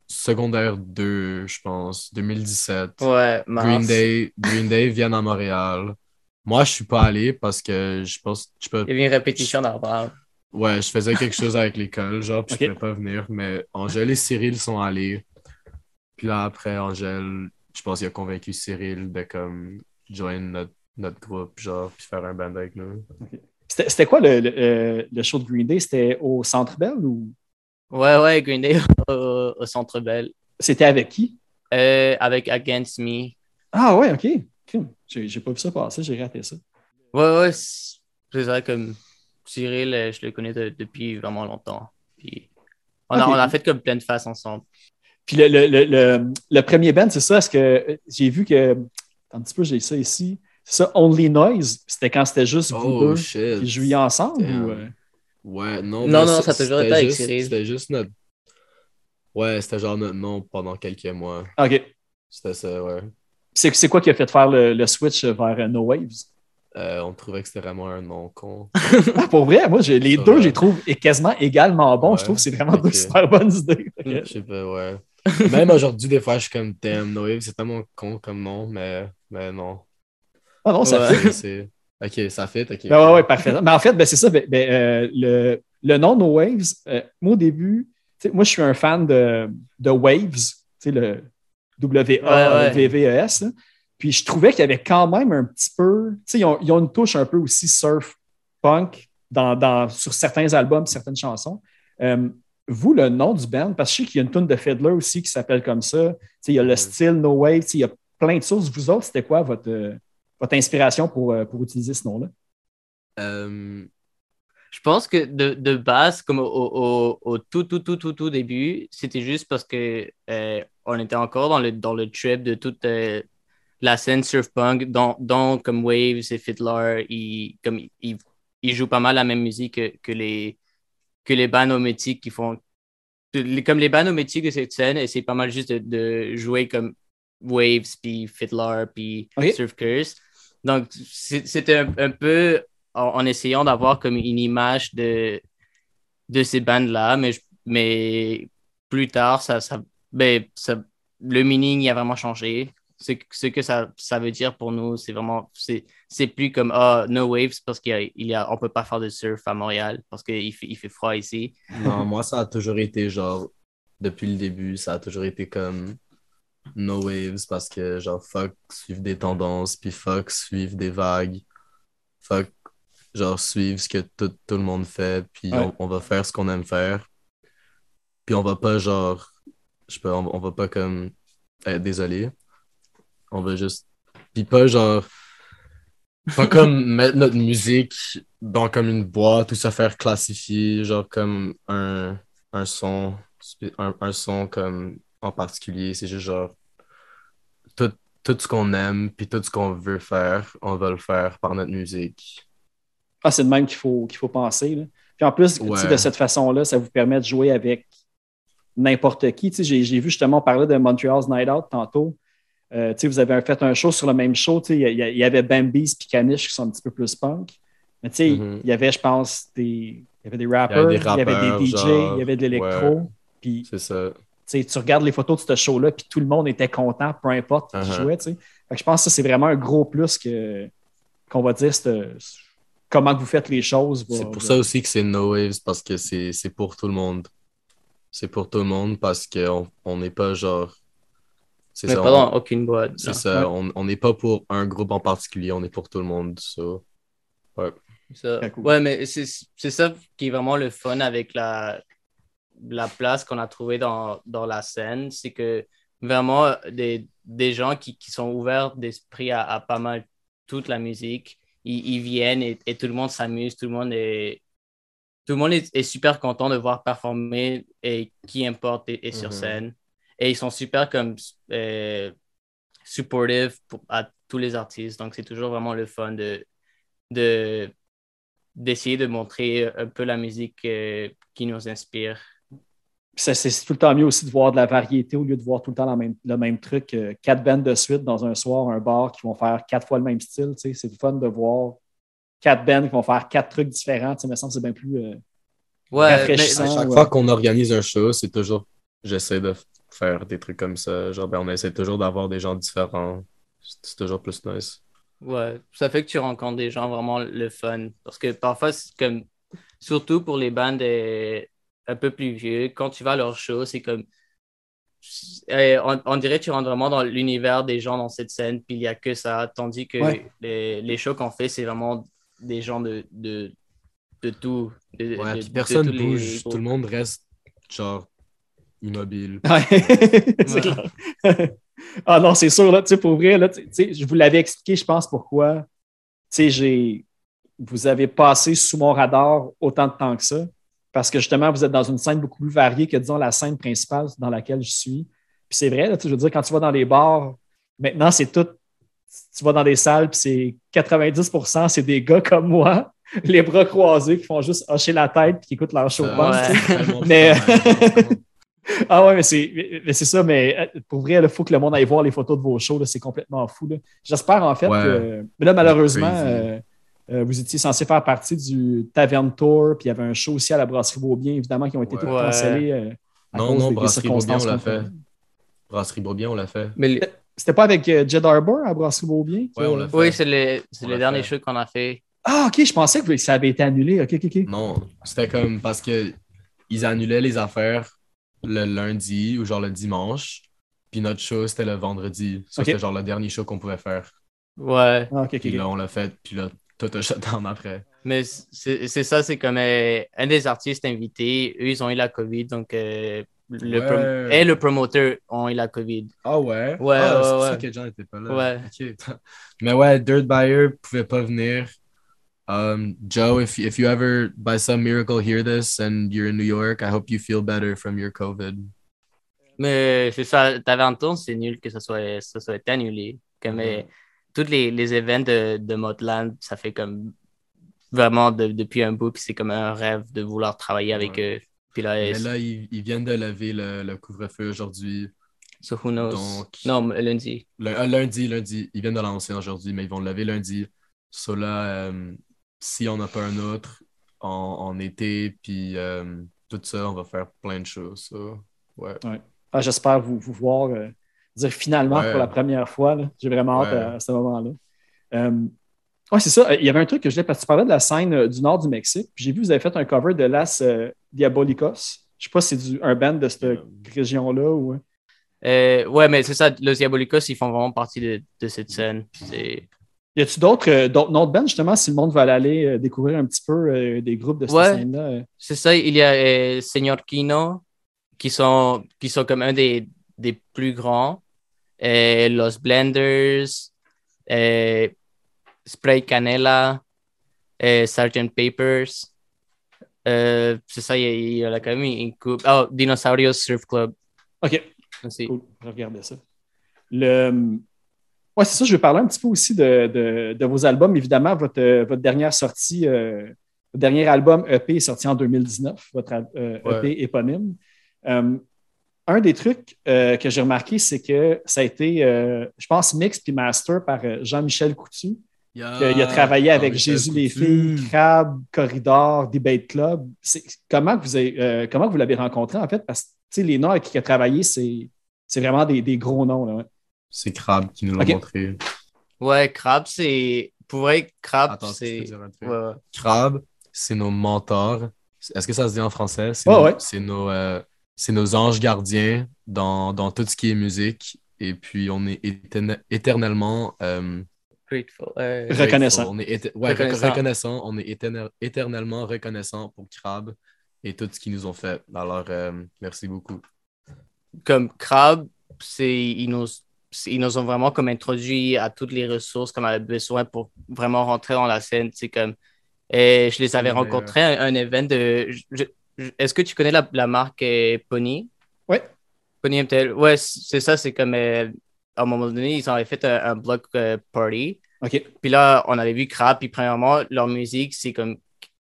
secondaire 2, je pense, 2017. Ouais, Green. Day, Green Day viennent à Montréal. Moi, je suis pas allé parce que je pense je peux Il y avait une répétition d'arbre. Ouais, je faisais quelque chose avec l'école, genre, puis Ok. je pouvais pas venir, mais Angèle et Cyril sont allés. Puis là, après, Angèle, je pense qu'il a convaincu Cyril de comme join notre, notre groupe, genre, puis faire un band avec nous. C'était quoi le, le, euh, le show de Green Day? C'était au Centre Bell ou? Ouais, ouais, Green Day au, au Centre Bell. c'était avec qui? Euh, avec Against Me. Ah ouais, OK. J'ai j'ai pas vu ça passer, j'ai raté ça. Ouais, ouais, c'est ça, comme Cyril, euh, je le connais de- depuis vraiment longtemps. Puis on, a, on a fait comme plein de faces ensemble. Puis le, le, le, le, premier band, c'est ça? Est-ce que j'ai vu que. Un petit peu, j'ai ça ici. Ça, Only Noise. C'était quand c'était juste vous Oh deux shit. qui jouiez ensemble ou, euh? Ouais, non. Non, ça a toujours c'était été avec juste- Cyril. C'était juste notre. Ouais, c'était genre notre nom pendant quelques mois. OK. C'était ça, ouais. C'est c'est quoi qui a fait faire le, le switch vers euh, No Waves? Euh, on trouvait que c'était vraiment un nom con. Ah, pour vrai, moi, j'ai- les Ça deux, je les trouve est quasiment également bons. Ouais, Je trouve que c'est vraiment deux ok. super bonnes idées. Je sais pas, ouais. Même aujourd'hui, des fois, je suis comme Damn, No Wave, c'est tellement con comme nom, mais, mais non. Ah non, ça Ouais. fait. Ok, ça fait, ok. Ben ouais, ouais, parfait. Mais en fait, ben, c'est ça. Ben, ben, euh, le, le nom No Waves, euh, moi, au début, moi, je suis un fan de, de Waves, le W-A-V-V-E-S. là. Puis je trouvais qu'il y avait quand même un petit peu. Ils ont, ils ont une touche un peu aussi surf punk dans, dans- sur certains albums, certaines chansons. Euh, vous, le nom du band, parce que je sais qu'il y a une tune de Fiddler aussi qui s'appelle comme ça. Il y a le style No Wave, tu sais, il y a plein de sources. Vous autres, c'était quoi votre, votre inspiration pour, euh, pour utiliser ce nom-là? Euh, Je pense que de, de base, comme au, au, au tout, tout, tout, tout, tout début, c'était juste parce que euh, on était encore dans le, dans le trip de toute euh, la scène surf punk, dont, dont comme Waves et Fiddler, ils, comme, ils, ils jouent pas mal la même musique que, que les, que les bands hométiques qui font. Comme les bands hométiques de cette scène, essaient pas mal juste de, de jouer comme Waves, puis Fiddler, puis. Surf Curse. Donc, c'était un, peu en, essayant d'avoir comme une image de, de ces bandes-là, mais, mais plus tard, ça, ça, ben, ça- le meaning a vraiment changé. Ce, ce que ça, ça veut dire pour nous, c'est vraiment, c'est, plus comme, ah, no waves, parce a, il a, on peut pas faire de surf à Montréal, parce qu'il fait, il fait froid ici. non, moi, ça a toujours été genre, depuis le début, ça a toujours été comme No Waves parce que, genre, fuck, suivre des tendances, puis fuck, suivre des vagues. Fuck, genre, suivre ce que tout, tout le monde fait, puis Ouais. on, on va faire ce qu'on aime faire. Puis on va pas, genre, je sais pas, on, on va pas comme, être désolé. On va juste, puis pas genre, pas comme mettre notre musique dans comme une boîte ou se faire classifier, genre comme un, un son, un, un son comme en particulier. C'est juste genre tout, tout ce qu'on aime puis tout ce qu'on veut faire, on va le faire par notre musique. Ah, c'est de même qu'il faut, qu'il faut penser. là. Puis en plus, Ouais. de cette façon-là, ça vous permet de jouer avec n'importe qui. J'ai j'ai vu justement parler de Montreal's Night Out tantôt. Euh, vous avez fait un show sur le même show. Il y, avait Bambi's puis Caniche qui sont un petit peu plus punk. Mais tu sais, Mhm. il y avait, je pense, des, il y avait des rappers, des il y avait des DJ, il y avait de l'électro. Puis C'est ça. Tu regardes les photos de ce show-là, puis tout le monde était content, peu importe qui Uh-huh. jouait. Fait que je pense que ça, c'est vraiment un gros plus que, qu'on va dire c'est, comment que vous faites les choses. C'est pour ça aussi que c'est No Waves parce que c'est c'est pour tout le monde. C'est pour tout le monde parce qu'on on n'est pas genre. C'est ça, pas on- dans aucune boîte. C'est ça, on on n'est pas pour un groupe en particulier, on est pour tout le monde. so. Ça. Très cool. Ouais, mais c'est c'est ça qui est vraiment le fun avec la, la place qu'on a trouvée dans, dans la scène. C'est que vraiment, des, des gens qui, qui sont ouverts d'esprit à, à pas mal toute la musique, ils, ils viennent et, et tout le monde s'amuse, tout le monde est, tout le monde est, est super content de voir performer et qui importe est, est sur Mhm. scène. Et ils sont super comme euh, supportive pour- à tous les artistes. Donc, c'est toujours vraiment le fun de, de, d'essayer de montrer un peu la musique euh, qui nous inspire. C'est tout le temps mieux aussi de voir de la variété au lieu de voir tout le temps la même- le même truc. euh, quatre bands de suite dans un soir, un bar qui vont faire quatre fois le même style. tu sais. C'est le fun de voir quatre bands qui vont faire quatre trucs différents. tu sais, Il me semble que c'est bien plus. euh, Ouais, Rafraîchissant. mais- À chaque ouais. fois qu'on organise un show, c'est toujours. J'essaie de faire des trucs comme ça. Genre, ben, on essaie toujours d'avoir des gens différents. C'est c'est toujours plus nice. Ouais, ça fait que tu rencontres des gens vraiment le fun. Parce que parfois, c'est comme, surtout pour les bandes euh, un peu plus vieux, quand tu vas à leur show, c'est comme, euh, on, on dirait que tu rentres vraiment dans l'univers des gens dans cette scène, puis il n'y a que ça. Tandis que Ouais. les, les shows qu'on fait, c'est vraiment des gens de, de, de tout. de- Ouais, de- puis de personne bouge. Tout le monde reste, genre, immobile. Ouais. C'est clair. ah non, c'est sûr, là, tu sais, pour vrai, là, tu sais, je vous l'avais expliqué, je pense, pourquoi. Tu sais, j'ai. Vous avez passé sous mon radar autant de temps que ça. Parce que justement, vous êtes dans une scène beaucoup plus variée que, disons, la scène principale dans laquelle je suis. Puis c'est vrai, là, je veux dire, quand tu vas dans les bars, maintenant, c'est tout. Tu vas dans des salles, puis c'est 90% c'est des gars comme moi, les bras croisés, qui font juste hocher la tête puis qui écoutent leur show. Ouais. Mais-. Ah ouais, mais c'est, mais- mais c'est ça, mais euh, pour vrai, il faut que le monde aille voir les photos de vos shows, c'est complètement fou. J'espère en fait Ouais. que. Mais là, malheureusement, euh, euh, vous étiez censé faire partie du Tavern Tour, puis il y avait un show aussi à la Brasserie Beaubien, évidemment, qui ont été Ouais. cancellés. euh, à Non, cause non, des- Brasserie Beaubien, circonstances on l'a fait. Brasserie Beaubien, on l'a fait. Mais les- C'était pas avec euh, Jed Arbor à Brasserie Beaubien? Ouais, on l'a fait? oui, c'est derniers fait. shows qu'on a fait. Ah, ok, je pensais que ça avait été annulé. Ok, ok, ok. Non, c'était comme parce que ils annulaient les affaires le lundi ou genre le dimanche. Puis notre show, c'était le vendredi. Ça. C'était genre le dernier show qu'on pouvait faire. Ouais. Ah, ok, ok, Puis là, on l'a fait. Puis là, tout a shut down après. Mais c'est ça, c'est comme euh, un des artistes invités, eux, ils ont eu la COVID, donc euh, le Ouais. prom- et le promoteur ont eu la COVID. Ah ouais? Ouais, ah, ouais, c'est pour ouais. ça que John n'était pas là. Ouais. Mais ouais, Dirt Buyer pouvait pas venir. Um, Joe, if, if you ever, by some miracle, hear this and you're in New York, I hope you feel better from your COVID. Mais c'est ça, Taventon, c'est nul que ça soit, ça soit annulé. Comme euh, tous les, les événements de, de Motland, ça fait comme vraiment de- depuis un bout, puis c'est comme un rêve de vouloir travailler avec eux. Puis là, Mais là, ils, ils viennent de lever le, le couvre-feu aujourd'hui. so who knows? donc- Non, lundi. Le- euh, lundi, lundi. Ils viennent de l'annoncer aujourd'hui, mais ils vont le lever lundi. So là, euh, si on n'a pas un autre en, en été, puis euh, tout ça, on va faire plein de choses. so, ouais. Ah, J'espère vous, vous voir euh, dire finalement Ouais. pour la première fois. J'ai vraiment hâte Ouais. à, à ce moment-là. Euh, ouais, c'est ça. Il y avait un truc que je voulais parce que tu parlais de la scène euh, du nord du Mexique. J'ai vu que vous avez fait un cover de Las euh, Diabolicos. Je sais pas si c'est du- un band de cette Euh. région-là ou. Euh, ouais, mais c'est ça, Los Diabolicos, ils font vraiment partie de, de cette scène. Y a-tu d'autres d'autres bands, justement, si le monde veut aller découvrir un petit peu euh, des groupes de cette Ouais. scène-là? C'est ça, il y a euh, Señor Kino, qui sont, qui sont comme un des, des plus grands. Euh, Los Blenders, euh, Spray Canela, euh, Sgt. Papers. C'est ça, il y a, il y a quand même une coupe. Oh, Dinosaurios Surf Club OK. aussi. Cool, je regardais ça. Le... Ouais, c'est ça, je vais parler un petit peu aussi de, de- de vos albums. Évidemment, votre, votre dernière sortie, euh, votre dernier album EP est sorti en 2019, votre al- euh, Ouais. EP éponyme. Euh, un des trucs euh, que j'ai remarqué, c'est que ça a été, euh, je pense, mix puis master par euh, Jean-Michel Coutu. Il a, il a travaillé avec Jésus les filles, Crab, Corridor, Debate Club. C'est- Comment que vous, avez, euh, comment vous l'avez rencontré, en fait? Parce que les noms avec qui il a travaillé, c'est c'est vraiment des, des gros noms. Là, ouais. C'est Crab qui nous l'a montré. Ouais, Crab, c'est. Pour vrai, Crab, c'est. Crab, c'est nos mentors. Est-ce que ça se dit en français? C'est Ouais, nos, ouais. c'est nos, euh, c'est nos anges gardiens dans, dans tout ce qui est musique. Et puis, on est éterne- éternellement euh, Grateful. Euh, Reconnaissant. grateful. On est ouais, Reconnaissant. On est éterne- éternellement reconnaissant pour Crab et tout ce qu'ils nous ont fait. Alors, euh, merci beaucoup. comme Crab, c'est, ils, nous, ils nous ont vraiment comme introduit à toutes les ressources qu'on avait besoin pour vraiment rentrer dans la scène. C'est comme, Et je les avais rencontrés à un, event de. je- Est-ce que tu connais la, la marque euh, Pony? Ouais. Pony MTL. Ouais, c'est ça, c'est comme. euh, à un moment donné, ils avaient fait un, un block euh, party. OK. Puis là, on avait vu Crap. Puis premièrement, leur musique, c'est comme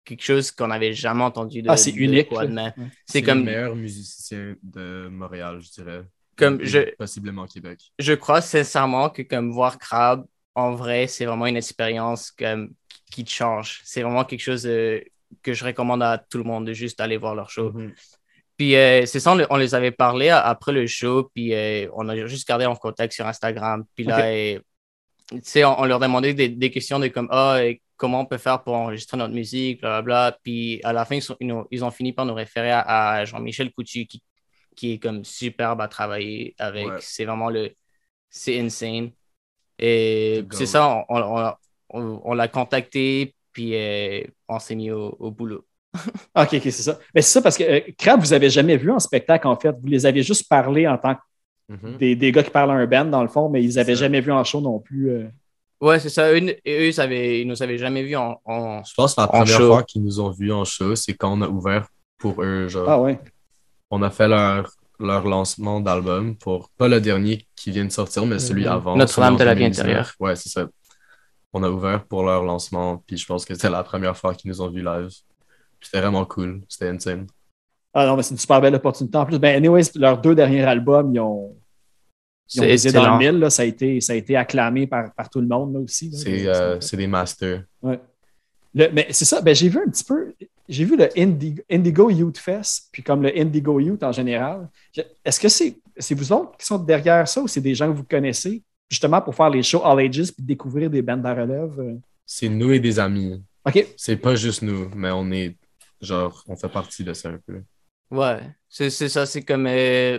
quelque chose qu'on n'avait jamais entendu de. Ah, c'est de unique, de. C'est le comme. meilleur musicien de Montréal, je dirais. Comme je- Possiblement Québec. je crois sincèrement que comme voir Crab en vrai, c'est vraiment une expérience comme, qui te change. C'est vraiment quelque chose euh, que je recommande à tout le monde de juste aller voir leur show. Mhm. Puis euh, c'est ça, on, le- on les avait parlé après le show, puis euh, on a juste gardé en contact sur Instagram. Puis là, euh, tu sais, on, on leur demandait des, des questions de comme ah, comment on peut faire pour enregistrer notre musique, blablabla. Puis à la fin, ils, sont- ils ont, ils ont fini par nous référer à, à Jean-Michel Coutu, qui, qui est comme superbe à travailler avec. Ouais. C'est vraiment le. C'est insane. Et c'est ça, on- on l'a contacté, puis euh, on s'est mis au, au boulot. OK, OK, c'est ça. Mais c'est ça parce que euh, Crab, vous avez jamais vu en spectacle, en fait. Vous les avez juste parlé en tant que Mhm. des, des gars qui parlent à un band, dans le fond, mais ils n'avaient jamais vu en show non plus. euh. Ouais, c'est ça. Eux, eux, ils, avaient- ils nous avaient jamais vus en, en- Je pense que la première show. fois qu'ils nous ont vus en show, c'est quand on a ouvert pour eux. Genre, Ah ouais. on a fait leur, leur lancement d'album pour pas le dernier qui vient de sortir, mais celui Mhm. avant. Notre-Dame de la vie 2019. intérieure. Ouais, c'est ça. On a ouvert pour leur lancement, puis je pense que c'était la première fois qu'ils nous ont vus live. C'était vraiment cool, c'était insane. Ah non, mais c'est une super belle opportunité. En plus, ben, anyways, leurs deux derniers albums, ils ont, ils ont visé dans le mille. là. Ça, a été, ça a été acclamé par, par tout le monde là, aussi. C'est euh, c'est des masters. Ouais. Le- mais c'est ça, ben, j'ai vu un petit peu, j'ai vu le Indigo, Indigo Youth Fest, puis comme le Indigo Youth en général. Est-ce que c'est c'est vous autres qui sont derrière ça ou c'est des gens que vous connaissez, justement pour faire les shows All Ages puis découvrir des bandes à relève? euh? C'est nous et des amis. OK. C'est pas juste nous, mais on est genre, on fait partie de ça un peu. Ouais, c'est c'est ça, c'est comme. euh,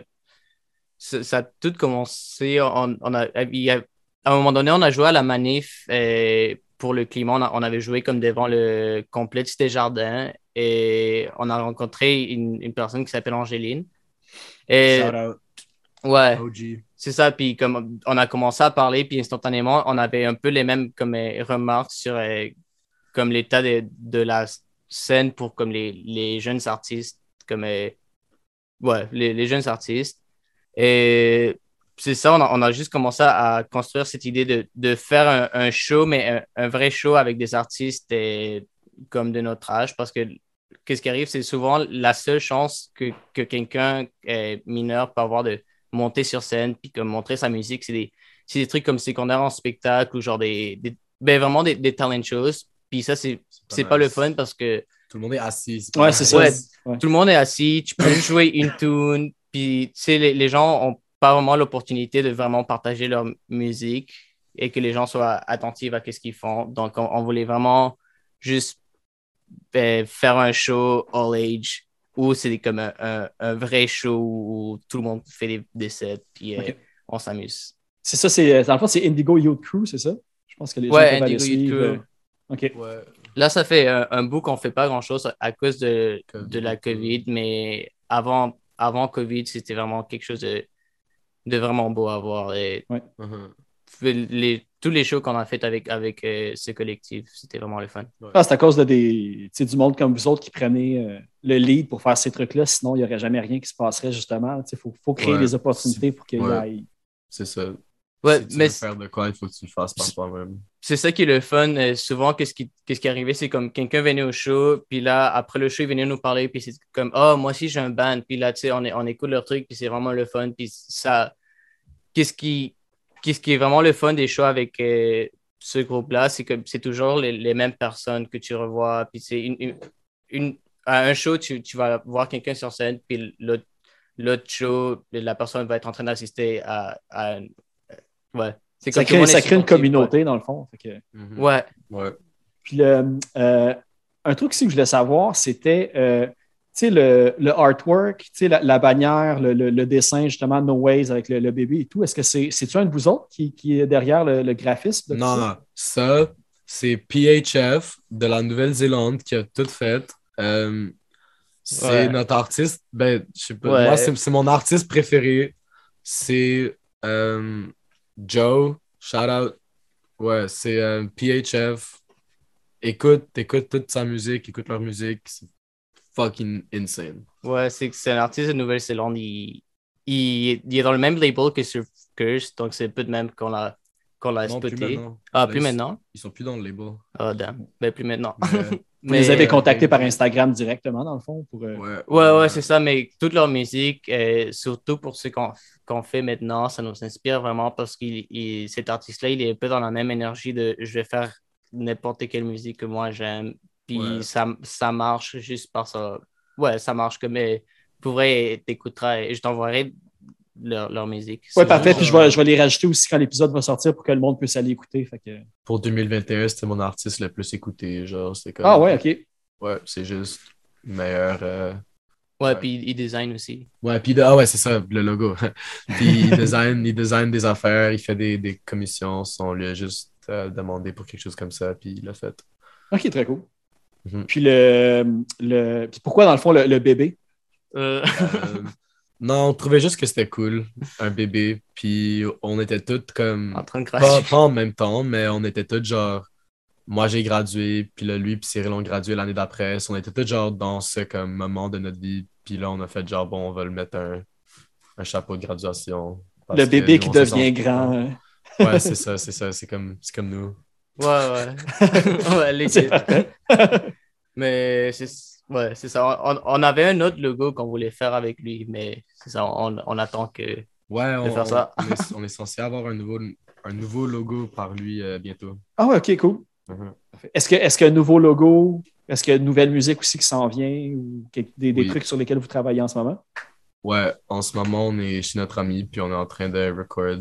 ça, ça a tout commencé. On, on a, il y a- à un moment donné, on a joué à la manif euh, pour le climat. On, a- on avait joué comme devant le complexe des jardins et on a rencontré une, une personne qui s'appelle Angéline. Et, Shout out, ouais, OG. C'est ça. Puis comme on a commencé à parler, puis instantanément, on avait un peu les mêmes comme, euh, remarques sur euh, comme l'état de, de la scène pour comme les, les jeunes artistes, comme euh, ouais, les, les jeunes artistes. Et c'est ça, on a, juste commencé à construire cette idée de, de faire un, show, mais un, vrai show avec des artistes euh, comme de notre âge, parce que qu'est-ce qui arrive, c'est souvent la seule chance que, que quelqu'un mineur peut avoir de monter sur scène puis comme montrer sa musique, c'est des, c'est des trucs comme secondaires en spectacle ou genre des, des- ben vraiment des, des talent shows. Puis ça, c'est c'est pas le fun parce que Tout le monde est assis. Ouais, c'est ça. Ouais. Ouais. tout le monde est assis, tu peux jouer une tune, puis tu sais, les, les gens ont pas vraiment l'opportunité de vraiment partager leur musique et que les gens soient attentifs à ce qu'ils font. Donc, on, on voulait vraiment juste ben, faire un show all age où c'est comme un, un- un vrai show où tout le monde fait des, des sets, puis euh, on s'amuse. C'est ça, c'est, dans le fond, c'est Indigo Youth Crew, c'est ça? Je pense que les gens Ouais, aller Indigo Youth suivre, Crew. euh, OK. Ouais. Là, ça fait un, un bout qu'on fait pas grand-chose à cause de, Covid. de la COVID, mais avant, avant COVID, c'était vraiment quelque chose de, de vraiment beau à voir. Et Mhm. les, tous les shows qu'on a fait avec, avec euh, ce collectif, c'était vraiment le fun. Ah, c'est à cause de des, tu sais, du monde comme vous autres qui prenez euh, le lead pour faire ces trucs-là. Sinon, il n'y aurait jamais rien qui se passerait, justement. Il faut, faut créer Ouais. des opportunités pour qu'il y Ouais. ait. C'est ça. Ouais, si tu mais veux faire de quoi, il faut que tu le fasses par toi-même. c'est ça qui est le fun. Euh, souvent, qu'est-ce qui, qu'est-ce qui arrivait, c'est comme quelqu'un venait au show, puis là, après le show, il venait nous parler, puis c'est comme, oh, moi aussi, j'ai un band, puis là, tu sais, on, est- on écoute leur truc, puis c'est vraiment le fun, puis ça, qu'est-ce qui, qu'est-ce qui est vraiment le fun des shows avec euh, ce groupe-là, c'est que c'est toujours les, les mêmes personnes que tu revois, puis c'est une, une, une- à un show, tu, tu vas voir quelqu'un sur scène, puis l'autre, l'autre show, la personne va être en train d'assister à, à- ouais. C'est Ça crée, ça crée une communauté, dans le fond. Fait que-. Ouais. Ouais. Puis le, euh, un truc aussi que je voulais savoir, c'était euh, sais, le, le artwork, tu sais, la, la bannière, le, le- le dessin, justement, No Ways avec le, bébé et tout. Est-ce que c'est c'est-tu un de vous autres qui, qui est derrière le, graphisme? de Non, ça? non. Ça, c'est PHF de la Nouvelle-Zélande qui a tout fait. Euh, c'est Ouais. notre artiste. Ben, je sais pas. Ouais. Moi, c'est c'est mon artiste préféré. C'est euh, Joe. Shout out. Ouais, c'est euh, PHF. écoute, écoute toute sa musique, écoute leur musique, c'est fucking insane. Ouais, c'est que c'est un artiste de Nouvelle-Zélande. Il, il, il est dans le même label que sur Curse, donc c'est un peu de même qu'on l'a qu'on l'a spoté. maintenant. Ah, Là, plus ils- maintenant? Ils sont plus dans le label. Ah, damn. Ben, plus maintenant. Mais, Vous les avez euh, contactés par. Instagram directement, dans le fond, pour. euh, ouais, Ouais, ouais, c'est ça, mais toute leur musique, euh, surtout pour ce qu'on qu'on fait maintenant, ça nous inspire vraiment parce que cet artiste-là, il est un peu dans la même énergie de je vais faire n'importe quelle musique que moi j'aime, puis Ouais. ça, ça marche juste par ça. Ouais, ça marche comme. Pour vrai, t'écouteras et je t'enverrai leur, leur musique. Ouais, C'est parfait. Puis je vais, je vais les rajouter aussi quand l'épisode va sortir pour que le monde puisse aller écouter. Fait que... Pour 2021, c'était mon artiste le plus écouté. Genre, c'est comme. Ah ouais, ok. Ouais, c'est juste meilleur. euh, Ouais, Ouais. puis il design aussi. Ouais, puis de- ah ouais, c'est ça, le logo. puis il design, il design des affaires, il fait des, des commissions. On lui a juste euh, demandé pour quelque chose comme ça, puis il l'a fait. Ok, très cool. Mhm. Puis le, le. puis pourquoi, dans le fond, le, le bébé? Euh, Euh, non, on trouvait juste que c'était cool, un bébé. Puis on était tous comme. en train de Pas, cracher. pas en même temps, mais on était tous genre. Moi, j'ai gradué, puis là, lui, puis Cyril ont gradué l'année d'après. On était tous genre dans ce comme, moment de notre vie. Puis là, on a fait genre, bon, on va le mettre un, un chapeau de graduation. Le bébé qui devient grand. Ouais, c'est ça, c'est ça. C'est comme, c'est comme nous. Ouais, ouais. C'est parfait. Mais c'est ouais, c'est ça. On, on avait un autre logo qu'on voulait faire avec lui, mais c'est ça, on, on attend que. Ouais, on, faire ça. on est, on est censé avoir un nouveau, un nouveau logo par lui euh, bientôt. Ah ouais, ok, cool. Mhm. Est-ce que est-ce qu'il y a un nouveau logo? Est-ce qu'il y a une nouvelle musique aussi qui s'en vient ou quelque- des, des Oui. trucs sur lesquels vous travaillez en ce moment? Ouais, en ce moment, on est chez notre ami, puis on est en train de record,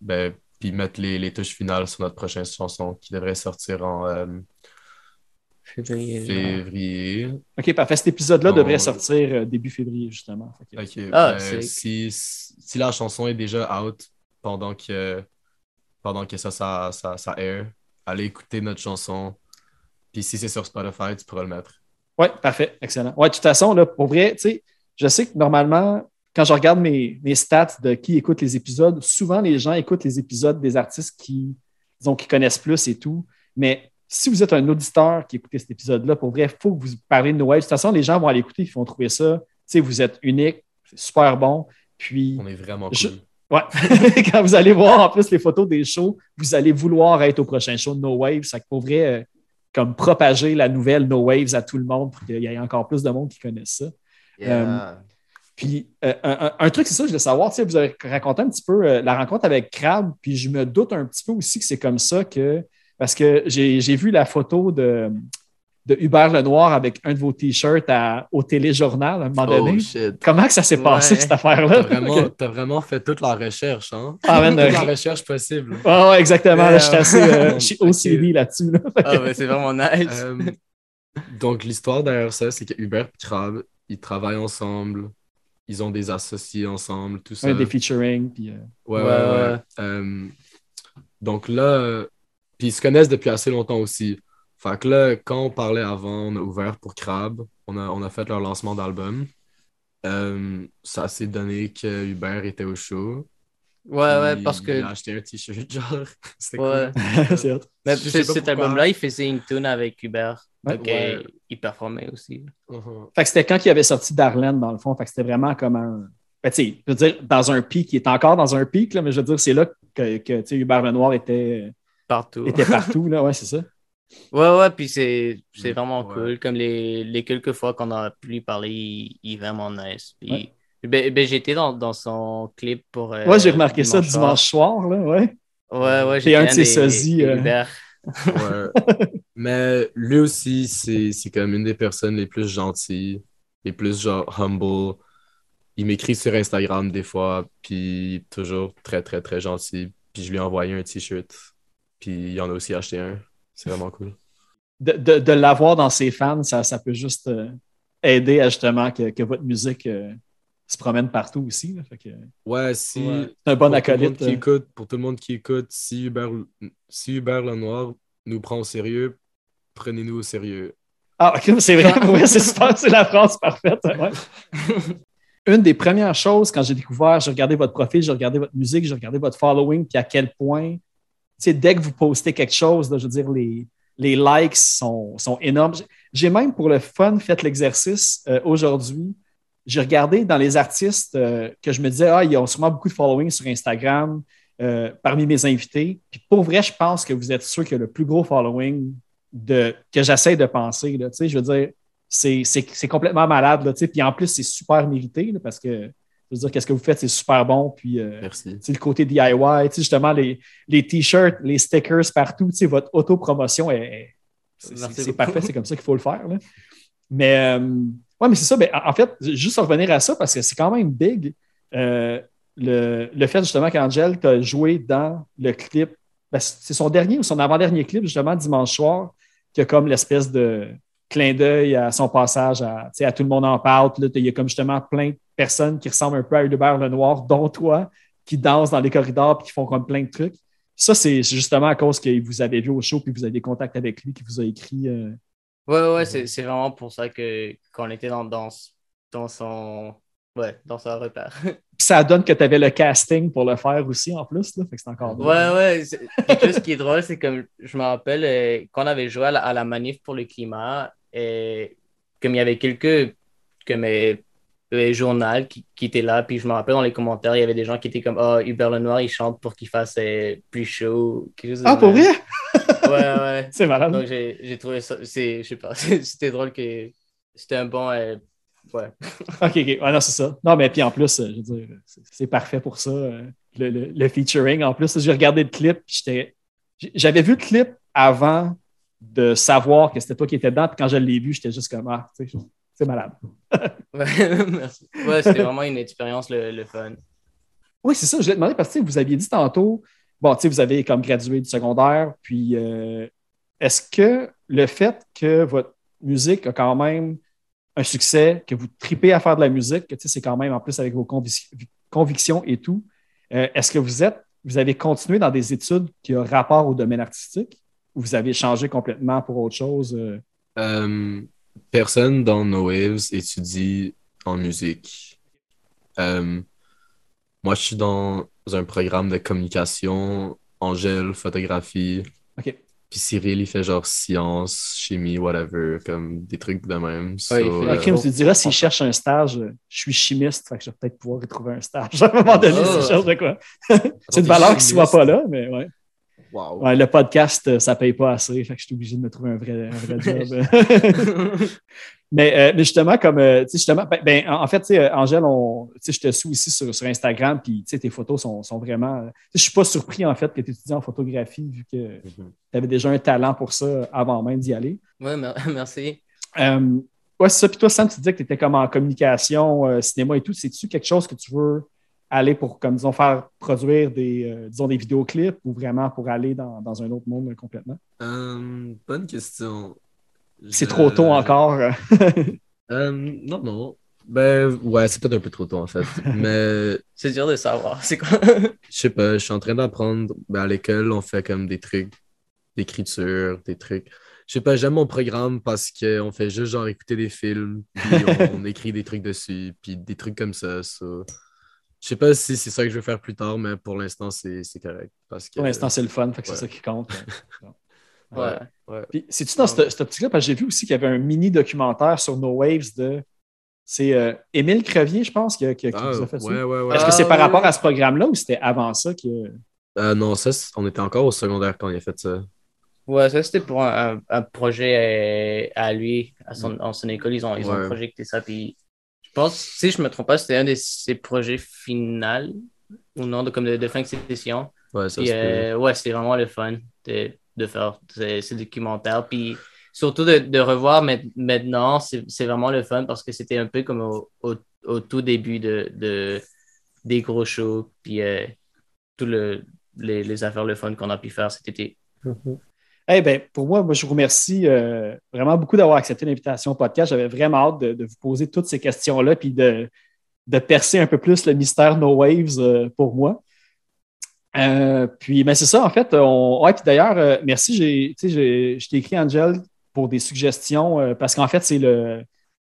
ben, puis mettre les, les touches finales sur notre prochaine chanson qui devrait sortir en euh, Février. février. OK, parfait. Cet épisode-là devrait sortir euh, début février, justement. Ok, Ah, ben, si, si la chanson est déjà out pendant que, pendant que ça, ça, ça, ça air, allez écouter notre chanson. Puis si c'est sur Spotify, tu pourras le mettre. Oui, parfait. Excellent. Ouais, de toute façon, là, pour vrai, tu sais, je sais que normalement, quand je regarde mes, mes stats de qui écoute les épisodes, souvent les gens écoutent les épisodes des artistes qui, disons, qui connaissent plus et tout. Mais si vous êtes un auditeur qui écoutez cet épisode-là, pour vrai, il faut que vous parlez de Noël. De toute façon, les gens vont aller écouter, ils vont trouver ça. Tu sais, vous êtes unique, c'est super bon. Puis, On est vraiment Je- cool. ouais, quand vous allez voir en plus les photos des shows, vous allez vouloir être au prochain show de No Waves. Ça pour vrai, euh, comme propager la nouvelle No Waves à tout le monde pour qu'il y ait encore plus de monde qui connaisse ça. Euh, Puis euh, un, truc, c'est ça, je voulais savoir, tu sais, vous avez raconté un petit peu euh, la rencontre avec Crab, puis je me doute un petit peu aussi que c'est comme ça que, parce que j'ai j'ai vu la photo de, de Hubert Lenoir avec un de vos t-shirts au téléjournal à un moment donné. Oh shit. Comment que ça s'est passé, cette affaire-là? T'as vraiment, vraiment fait toute la recherche, hein? Ah, man, toute euh, la recherche possible. Ah ouais, exactement. là, je suis assez euh, Euh, je suis ok. OCD là-dessus. là. Ah, ben, c'est vraiment nice. Euh, donc, l'histoire derrière ça, c'est que Hubert et Crab, ils travaillent ensemble, ils ont des associés ensemble, tout ça. Ouais, des featuring. Puis, euh, Ouais, Ouais, ouais. Euh, donc là, puis ils se connaissent depuis assez longtemps aussi. Fait que là, quand on parlait avant, on a ouvert pour Crab, on a, on a fait leur lancement d'album. Euh, ça s'est donné que Hubert était au show. Ouais, ouais, parce Il que. a acheté un t-shirt, genre. C'était Ouais. cool. Mais cet album-là, il faisait une tune avec Hubert. Ouais. Donc, Ouais. euh, il performait aussi. Uh-huh. Fait que c'était quand il avait sorti Darlene, dans le fond. Fait que c'était vraiment comme un. Ben, tu sais, je veux dire, dans un pic, il est encore dans un pic, là, mais je veux dire, c'est là que, que tu sais, Hubert Lenoir était, Partout. était partout. Là. Ouais, c'est ça. Ouais, ouais, puis c'est c'est Mm, vraiment ouais. cool. Comme les, les quelques fois qu'on a pu lui parler, il, il est vraiment nice. Puis, ben, ben, j'étais dans, dans son clip pour. euh, Ouais, j'ai remarqué ça dimanche soir. Là, ouais. Ouais, ouais, j'étais un de ses sosies, euh. Ouais. Mais lui aussi, c'est c'est comme une des personnes les plus gentilles, les plus genre humble. Il m'écrit sur Instagram des fois, puis toujours très, très, très gentil. Puis je lui ai envoyé un t-shirt, puis il en a aussi acheté un. C'est vraiment cool. De, de, de l'avoir dans ses fans, ça, ça peut juste euh, aider à justement que, que votre musique euh, se promène partout aussi. là. Fait que Ouais, si. Ouais. c'est un bon acolyte. qui euh. écoute, pour tout le monde qui écoute, si Hubert, si Hubert Lenoir nous prend au sérieux, prenez-nous au sérieux. Ah, ok, c'est vrai. Oui, c'est super. C'est la phrase parfaite. ouais. Une des premières choses, quand j'ai découvert, j'ai regardé votre profil, j'ai regardé votre musique, j'ai regardé votre following, puis à quel point, tu sais, dès que vous postez quelque chose, là, je veux dire, les, les likes sont, sont énormes. J'ai même, pour le fun, fait l'exercice euh, aujourd'hui. J'ai regardé dans les artistes euh, que je me disais, ah, ils ont sûrement beaucoup de following sur Instagram euh, parmi mes invités. Puis pour vrai, je pense que vous êtes ceux qui ont le plus gros following de, que j'essaie de penser. Là, je veux dire, c'est c'est- c'est complètement malade. Là, puis en plus, c'est super mérité là, parce que, je veux dire, qu'est-ce que vous faites, c'est super bon. Puis, euh, Merci. le côté DIY, justement, les, les t-shirts, les stickers partout, votre autopromotion est. c'est- parfait, c'est comme ça qu'il faut le faire. là. Mais, euh, ouais, mais c'est ça. Mais en en fait, juste revenir à ça, parce que c'est quand même big. euh, le, le fait justement qu'Angel t'a joué dans le clip, ben, c'est son dernier ou son avant-dernier clip, justement, dimanche soir, qui a comme l'espèce de clin d'œil à son passage à, à Tout le monde en parle. Il y a comme justement plein de personnes qui ressemblent un peu à Hubert Lenoir, dont toi, qui dansent dans les corridors puis qui font comme plein de trucs. Ça, c'est justement à cause que vous avez vu au show puis vous avez des contacts avec lui qui vous a écrit. euh, Ouais, ouais, c'est c'est vraiment pour ça que qu'on était dans, dans, dans son. Ouais, dans son repère. Puis ça donne que tu avais le casting pour le faire aussi en plus. Là, fait que c'est encore. Ouais, ouais. c'est- chose qui est drôle, c'est que je me rappelle euh, quand on avait joué à la, à la manif pour le climat, et comme il y avait quelques comme, euh, euh, journaux qui, qui étaient là, puis je me rappelle dans les commentaires, il y avait des gens qui étaient comme Ah, Hubert Lenoir, il chante pour qu'il fasse euh, plus chaud. Ah, pour vrai? Ouais, ouais. C'est malade. Donc j'ai trouvé ça, je sais pas, c'était drôle que c'était un bon. euh, ouais. OK, OK. Ouais, non, c'est ça. Non, mais puis en plus, je veux dire, c'est- parfait pour ça. Le, le- le featuring. En plus, j'ai regardé le clip, j'étais. J'avais vu le clip avant de savoir que c'était toi qui étais dedans, puis quand je l'ai vu, j'étais juste comme Ah, tu sais, c'est malade. Ouais, merci. Ouais, c'était vraiment une expérience le, le fun. Oui, c'est ça. Je voulais te demander parce que vous aviez dit tantôt, bon, tu sais, vous avez comme gradué du secondaire, puis euh, est-ce que le fait que votre musique a quand même un succès, que vous tripez à faire de la musique, que tu sais, c'est quand même en plus avec vos convic- convictions et tout, euh, est-ce que vous êtes, vous avez continué dans des études qui ont rapport au domaine artistique ou vous avez changé complètement pour autre chose? euh? Euh, personne dans No Waves étudie en musique. Euh, moi, je suis dans un programme de communication, Angèle, photographie. OK. Puis Cyril, il fait genre science, chimie, whatever, comme des trucs de même. So, il fait- euh, Ok, on se dira, s'il cherche un stage, euh, je suis chimiste, fait que je vais peut-être pouvoir y trouver un stage à un moment donné Oh. s'il cherche de quoi. C'est une valeur qui ne soit chimiste? pas là, mais ouais. Wow. Ouais, le podcast, euh, ça paye pas assez, fait que je suis obligé de me trouver un vrai, un vrai job. mais, euh, mais justement, comme euh, tu justement, ben, ben, en fait, tu Angèle, on, tu sais, je te suis aussi sur, sur Instagram, puis tu sais, tes photos sont, sont vraiment. tu Je suis pas surpris en fait que tu étudies en photographie vu que tu Mhm. avais déjà un talent pour ça avant même d'y aller. Ouais, mer- merci. Euh, ouais, c'est ça. Puis toi, Sam, tu disais que tu étais comme en communication, euh, cinéma et tout. C'est-tu quelque chose que tu veux aller pour, comme disons, faire produire des, euh, disons, des vidéoclips ou vraiment pour aller dans, dans un autre monde complètement? Euh, bonne question. C'est Je- trop tôt encore. euh. Euh, non, non. Ben, ouais, c'est peut-être un peu trop tôt en fait. Mais C'est dur de savoir. C'est quoi? je sais pas, je suis en train d'apprendre. Ben, à l'école, on fait comme des trucs d'écriture, des trucs. Je sais pas, j'aime mon programme parce qu'on fait juste genre écouter des films, puis on, on écrit des trucs dessus, puis des trucs comme ça. so. Je sais pas si c'est ça que je veux faire plus tard, mais pour l'instant, c'est correct. Parce que, Pour l'instant, c'est le fun, fait que ouais. c'est ça qui compte. Ouais. ouais. Puis, c'est-tu dans cette, cette optique-là? Parce que j'ai vu aussi qu'il y avait un mini documentaire sur No Waves de. C'est euh, Émile Crevier, je pense, qui, a- qui a- qui Ah, vous a fait ça. ouais, ouais, ouais. Est-ce que Ah, c'est par ouais, rapport à ce programme-là ou c'était avant ça que. Euh, non, ça, on était encore au secondaire quand il a fait ça. Ouais, ça c'était pour un, un- un projet euh, à lui, à son, en son école, ils ont, ils ont Ouais. projecté ça. Puis je pense, si je me trompe pas, c'était un de ses projets finaux ou non, de, comme de, de fin de session. Ouais, ça Puis euh, ouais, c'était vraiment le fun de, de faire ces, ces documentaires. Puis surtout de, de revoir ma- maintenant, c'est vraiment le fun parce que c'était un peu comme au, au, au tout début de, de, des gros shows. Puis euh, tout le, les, les affaires le fun qu'on a pu faire cet été. Eh ben, pour moi, moi, je vous remercie euh, vraiment beaucoup d'avoir accepté l'invitation au podcast. J'avais vraiment hâte de, vous poser toutes ces questions-là puis de, de percer un peu plus le mystère No Waves euh, pour moi. Euh, puis, ben, c'est ça, en fait. On... Ouais, puis d'ailleurs, merci. J'ai, je t'ai écrit, Angel, pour des suggestions parce qu'en fait, c'est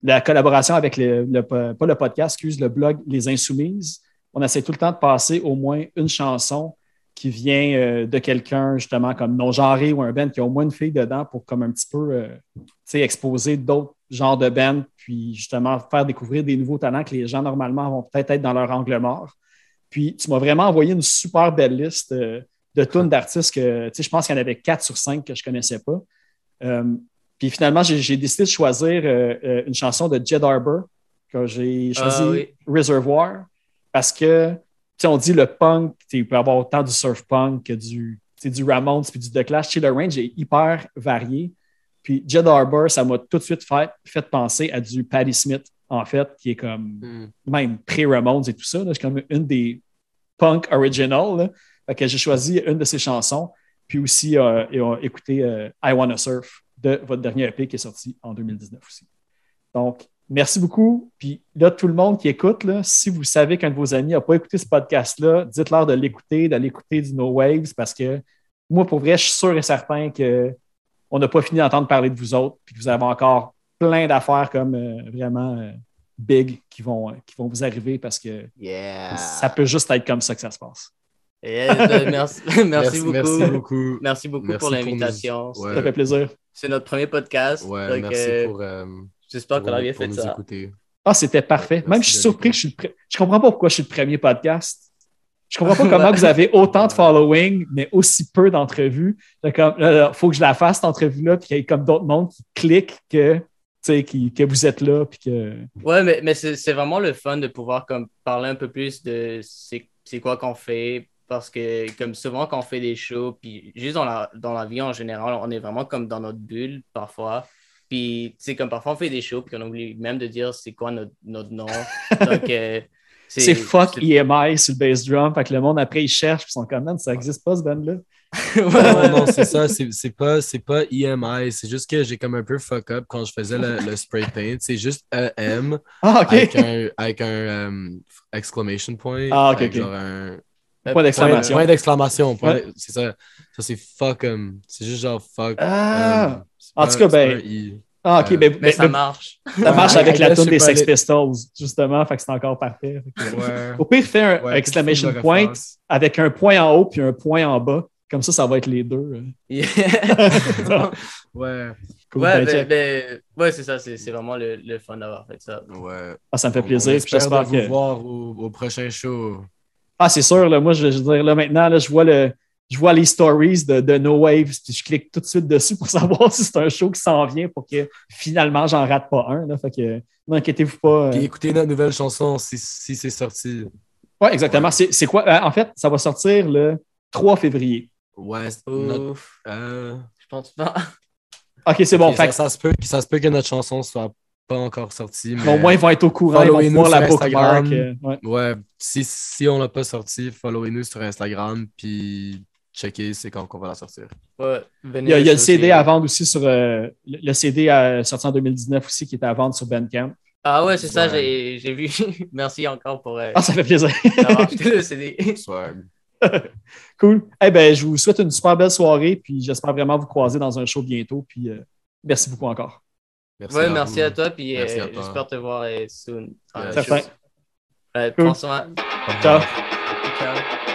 la collaboration avec le, le- pas le podcast, excuse, le blog Les Insoumises. On essaie tout le temps de passer au moins une chanson qui vient euh, de quelqu'un justement comme non-genré ou un band qui a au moins une fille dedans pour comme un petit peu euh, tu sais, exposer d'autres genres de bands, puis justement faire découvrir des nouveaux talents que les gens normalement vont peut-être être dans leur angle mort. Puis tu m'as vraiment envoyé une super belle liste euh, de tunes d'artistes que tu sais, je pense qu'il y en avait quatre sur cinq que je ne connaissais pas. Euh, puis finalement, j'ai décidé de choisir euh, une chanson de Jed Arbor que j'ai choisi Ah oui. Reservoir parce que sais, on dit le punk, il peut y avoir autant du surf punk que du, du Ramones puis du The Clash. Tu sais, le range est hyper varié. Puis Jed Arbor, ça m'a tout de suite fait, fait penser à du Patti Smith, en fait, qui est comme Hmm. même pré-Ramones et tout ça. C'est comme une des punk original. là. Fait que j'ai choisi une de ses chansons. Puis aussi euh, et on écouté euh, I Wanna Surf de votre dernier EP qui est sorti en 2019 aussi. Donc, merci beaucoup. Puis là, tout le monde qui écoute, là, si vous savez qu'un de vos amis n'a pas écouté ce podcast-là, dites-leur de l'écouter, d'aller écouter du No Waves parce que moi, pour vrai, je suis sûr et certain que on n'a pas fini d'entendre parler de vous autres, puis que vous avez encore plein d'affaires comme euh, vraiment euh, big qui vont, euh, qui vont vous arriver parce que Yeah. ça peut juste être comme ça que ça se passe. Et, euh, merci, merci, beaucoup. Merci beaucoup. Merci beaucoup Merci pour pour l'invitation. nous- ouais. Ça fait plaisir. C'est notre premier podcast. Ouais, donc, merci euh, pour, euh, J'espère qu'on a bien fait ça. écouter. Ah, c'était parfait. Merci Même je suis surpris que je suis le pre- Je comprends pas pourquoi je suis le premier podcast. Je comprends pas comment vous avez autant de following, mais aussi peu d'entrevues. Il faut que je la fasse, cette entrevue-là, puis qu'il y ait comme d'autres mondes qui cliquent que, qui- vous êtes là. Puis que... Ouais, mais, mais c'est vraiment le fun de pouvoir comme, parler un peu plus de c'est c'est quoi qu'on fait. Parce que, comme souvent, quand on fait des shows, puis juste dans la, dans la vie en général, on est vraiment comme dans notre bulle parfois. Puis, c'est comme parfois on fait des shows, puis on oublie même de dire c'est quoi notre, notre nom. Donc, euh, C'est fuck c'est- EMI sur le bass drum. Fait que le monde, après, ils cherchent, puis ils sont comme, man, ça existe pas, ce band-là. Ouais, Non, non, c'est ça, c'est c'est pas, c'est pas EMI, c'est juste que j'ai comme un peu fuck up quand je faisais le, le spray paint. C'est juste EM Ah, avec un, avec un euh, exclamation point. Ah, ok, avec ok. genre un Point point, d'exclamation. point d'exclamation. C'est ça. Ça, c'est fuck. um, c'est juste genre fuck. Ah. um, c'est En tout cas, ben, I. Ah, OK. Euh, ben, Mais ben, ça ben, marche. ça marche Ouais, avec la tune des Sex Pistols, justement. Fait que c'est encore parfait. Fait que- Ouais. Au pire, fais un Ouais, exclamation point avec un point en haut puis un point en bas. Comme ça, ça va être les deux. Yeah. Ouais. Cool, ouais, ben, mais- ouais, c'est ça. C'est c'est vraiment le, le fun d'avoir fait ça. Ouais. Ah, ça me fait On- plaisir. J'espère vous que. voir au, au prochain show. Ah, c'est sûr. Là, moi, je, je veux dire, là, maintenant, là, je, vois le, je vois les stories de, de No Waves, puis je clique tout de suite dessus pour savoir si c'est un show qui s'en vient pour que finalement, j'en rate pas un. Là, fait que n'inquiétez-vous pas. Puis euh. écoutez notre nouvelle chanson si, si c'est sorti. Ouais, exactement. C'est c'est quoi? Euh, en fait, ça va sortir le 3 février. Ouais. Ouf, euh, je pense pas. OK, c'est bon. fait ça, que- ça se peut, ça se peut que notre chanson soit pas encore sortie. Mais... au moins, ils vont être au courant. Ils vont Followez-nous pouvoir la bookmark. Euh, ouais. Ouais, si, si on l'a pas sorti, followez-nous sur Instagram, puis checkez c'est quand qu'on va la sortir. Ouais, Il y a, il y a le. CD à vendre aussi sur. euh, le CD euh, sorti en 2019 aussi qui est à vendre sur Bandcamp. Ah ouais, c'est ça, Ouais. j'ai j'ai vu. Merci encore pour euh, Ah, ça fait plaisir. le CD. Cool. Eh ben, je vous souhaite une super belle soirée, puis j'espère vraiment vous croiser dans un show bientôt. Puis euh, merci beaucoup encore. Merci Ouais, à merci à toi, puis Merci euh, à toi. j'espère te voir euh, soon. Yeah, Certain. Ouais, Cool. prends soin. Ciao. Ciao.